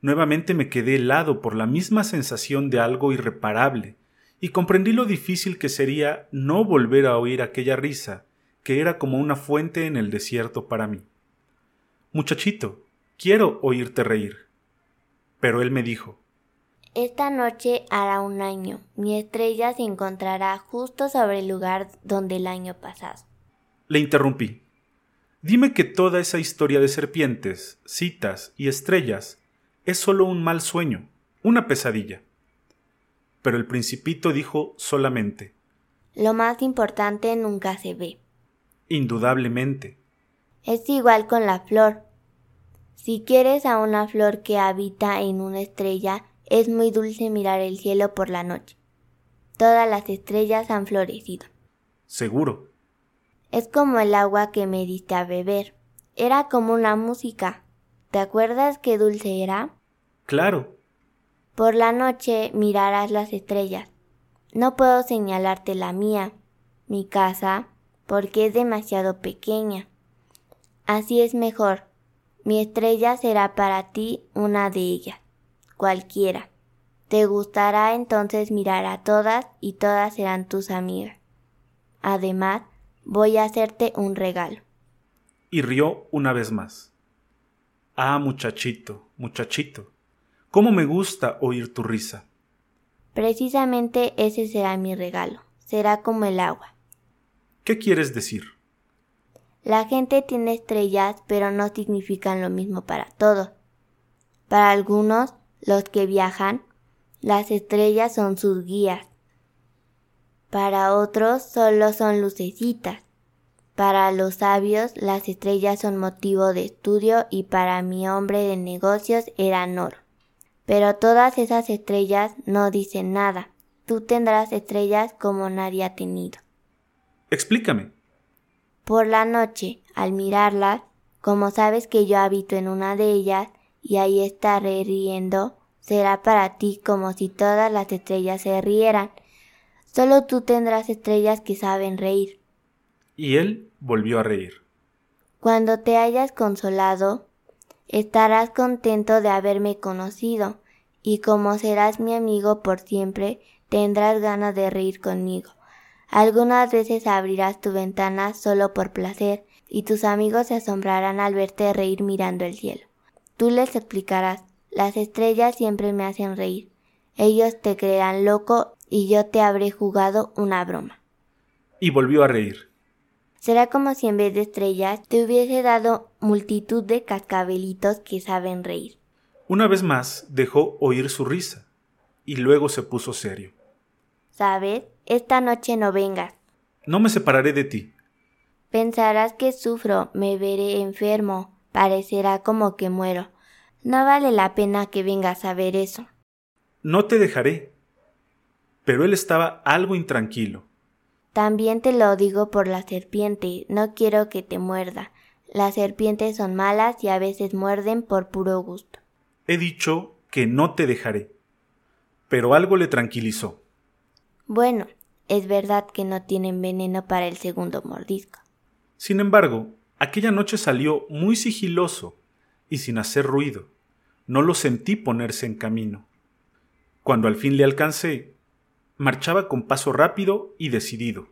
Nuevamente me quedé helado por la misma sensación de algo irreparable, y comprendí lo difícil que sería no volver a oír aquella risa, que era como una fuente en el desierto para mí. Muchachito, quiero oírte reír. Pero él me dijo, Esta noche hará un año. Mi estrella se encontrará justo sobre el lugar donde el año pasado. Le interrumpí. Dime que toda esa historia de serpientes, citas y estrellas es solo un mal sueño, una pesadilla. Pero el principito dijo solamente Lo más importante nunca se ve. Indudablemente. Es igual con la flor. Si quieres a una flor que habita en una estrella, es muy dulce mirar el cielo por la noche. Todas las estrellas han florecido. Seguro. Es como el agua que me diste a beber. Era como una música. ¿Te acuerdas qué dulce era? Claro. Por la noche mirarás las estrellas. No puedo señalarte la mía, mi casa, porque es demasiado pequeña. Así es mejor. Mi estrella será para ti una de ellas, cualquiera. Te gustará entonces mirar a todas y todas serán tus amigas. Además, voy a hacerte un regalo. Y rió una vez más. Ah, muchachito, muchachito, cómo me gusta oír tu risa. Precisamente ese será mi regalo. Será como el agua. ¿Qué quieres decir? La gente tiene estrellas, pero no significan lo mismo para todos. Para algunos, los que viajan, las estrellas son sus guías. Para otros solo son lucecitas. Para los sabios las estrellas son motivo de estudio y para mi hombre de negocios eran oro. Pero todas esas estrellas no dicen nada. Tú tendrás estrellas como nadie ha tenido. Explícame. Por la noche, al mirarlas, como sabes que yo habito en una de ellas y ahí estaré riendo, será para ti como si todas las estrellas se rieran. Solo tú tendrás estrellas que saben reír. Y él volvió a reír. Cuando te hayas consolado, estarás contento de haberme conocido, y como serás mi amigo por siempre, tendrás ganas de reír conmigo. Algunas veces abrirás tu ventana solo por placer, y tus amigos se asombrarán al verte reír mirando el cielo. Tú les explicarás, las estrellas siempre me hacen reír. Ellos te creerán loco y yo te habré jugado una broma. Y volvió a reír. Será como si en vez de estrellas te hubiese dado multitud de cascabelitos que saben reír. Una vez más dejó oír su risa, y luego se puso serio. ¿Sabes? Esta noche no vengas. No me separaré de ti. Pensarás que sufro, me veré enfermo, parecerá como que muero. No vale la pena que vengas a ver eso. No te dejaré. Pero él estaba algo intranquilo. También te lo digo por la serpiente, no quiero que te muerda. Las serpientes son malas y a veces muerden por puro gusto. He dicho que no te dejaré. Pero algo le tranquilizó. Bueno, es verdad que no tienen veneno para el segundo mordisco. Sin embargo, aquella noche salió muy sigiloso y sin hacer ruido. No lo sentí ponerse en camino. Cuando al fin le alcancé, marchaba con paso rápido y decidido.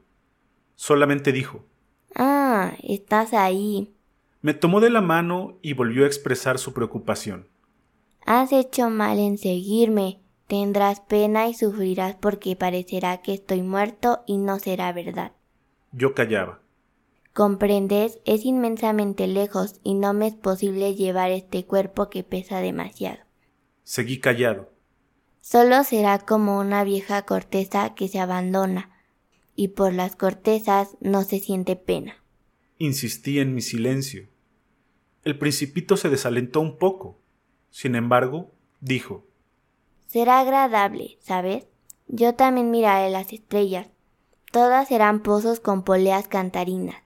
Solamente dijo Ah, estás ahí. Me tomó de la mano y volvió a expresar su preocupación. Has hecho mal en seguirme. Tendrás pena y sufrirás porque parecerá que estoy muerto y no será verdad. Yo callaba. Comprendes, es inmensamente lejos y no me es posible llevar este cuerpo que pesa demasiado. Seguí callado. Solo será como una vieja corteza que se abandona, y por las cortezas no se siente pena. Insistí en mi silencio. El principito se desalentó un poco. Sin embargo, dijo Será agradable, ¿sabes? Yo también miraré las estrellas. Todas serán pozos con poleas cantarinas.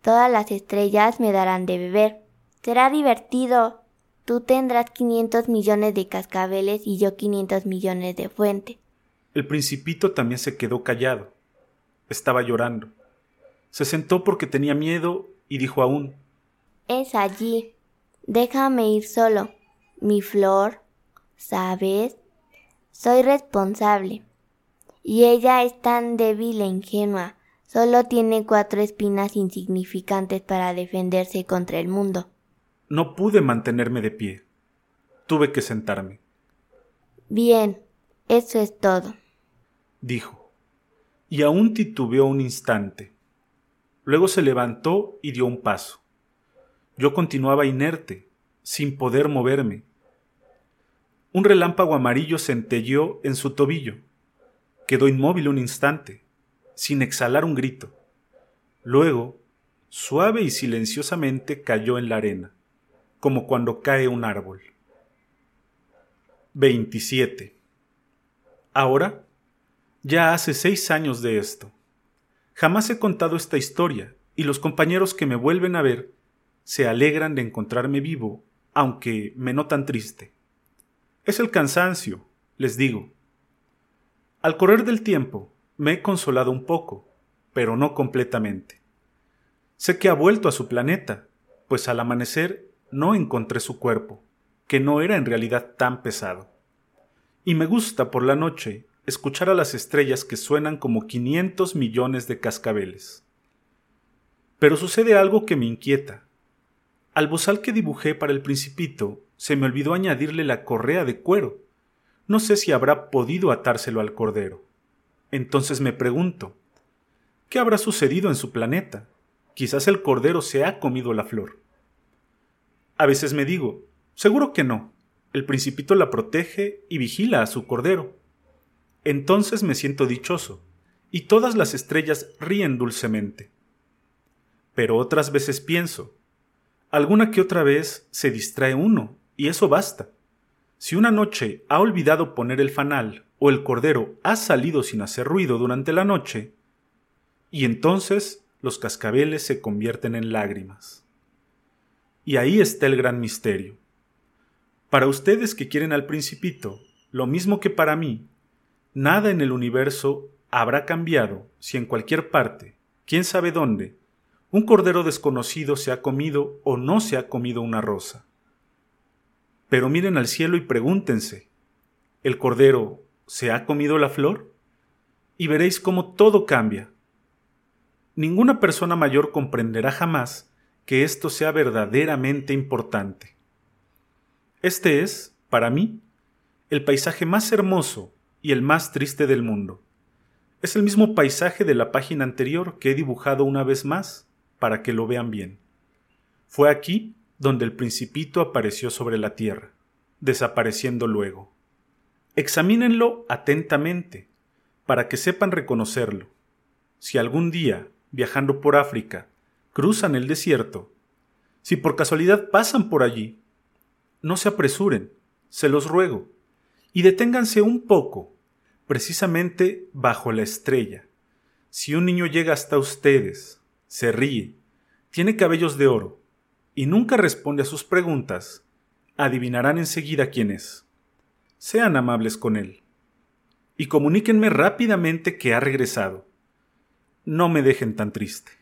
Todas las estrellas me darán de beber. Será divertido. Tú tendrás 500 millones de cascabeles y yo 500 millones de fuentes. El principito también se quedó callado. Estaba llorando. Se sentó porque tenía miedo y dijo aún Es allí. Déjame ir solo. Mi flor, ¿sabes? Soy responsable. Y ella es tan débil e ingenua. Solo tiene cuatro espinas insignificantes para defenderse contra el mundo. No pude mantenerme de pie. Tuve que sentarme. Bien, eso es todo, dijo, y aún titubeó un instante. Luego se levantó y dio un paso. Yo continuaba inerte, sin poder moverme. Un relámpago amarillo centelleó en su tobillo. Quedó inmóvil un instante, sin exhalar un grito. Luego, suave y silenciosamente cayó en la arena, como cuando cae un árbol. 27. Ahora, ya hace seis años de esto. Jamás he contado esta historia y los compañeros que me vuelven a ver se alegran de encontrarme vivo, aunque me notan triste. Es el cansancio, les digo. Al correr del tiempo, me he consolado un poco, pero no completamente. Sé que ha vuelto a su planeta, pues al amanecer no encontré su cuerpo, que no era en realidad tan pesado. Y me gusta por la noche escuchar a las estrellas que suenan como 500 millones de cascabeles. Pero sucede algo que me inquieta. Al bozal que dibujé para el principito se me olvidó añadirle la correa de cuero. No sé si habrá podido atárselo al cordero. Entonces me pregunto, ¿qué habrá sucedido en su planeta? quizás el cordero se ha comido la flor. A veces me digo, seguro que no, el principito la protege y vigila a su cordero. Entonces me siento dichoso, y todas las estrellas ríen dulcemente. Pero otras veces pienso, alguna que otra vez se distrae uno, y eso basta. Si una noche ha olvidado poner el fanal o el cordero ha salido sin hacer ruido durante la noche, y entonces los cascabeles se convierten en lágrimas. Y ahí está el gran misterio. Para ustedes que quieren al principito, lo mismo que para mí, nada en el universo habrá cambiado si en cualquier parte, quién sabe dónde, un cordero desconocido se ha comido o no se ha comido una rosa. Pero miren al cielo y pregúntense, ¿el cordero se ha comido la flor? Y veréis cómo todo cambia. Ninguna persona mayor comprenderá jamás que esto sea verdaderamente importante. Este es, para mí, el paisaje más hermoso y el más triste del mundo. Es el mismo paisaje de la página anterior que he dibujado una vez más para que lo vean bien. Fue aquí donde el principito apareció sobre la tierra, desapareciendo luego. Examínenlo atentamente, para que sepan reconocerlo. Si algún día, viajando por África, cruzan el desierto, si por casualidad pasan por allí, no se apresuren, se los ruego, y deténganse un poco, precisamente bajo la estrella. Si un niño llega hasta ustedes, se ríe, tiene cabellos de oro, y nunca responde a sus preguntas, adivinarán enseguida quién es. Sean amables con él. Y comuníquenme rápidamente que ha regresado. No me dejen tan triste.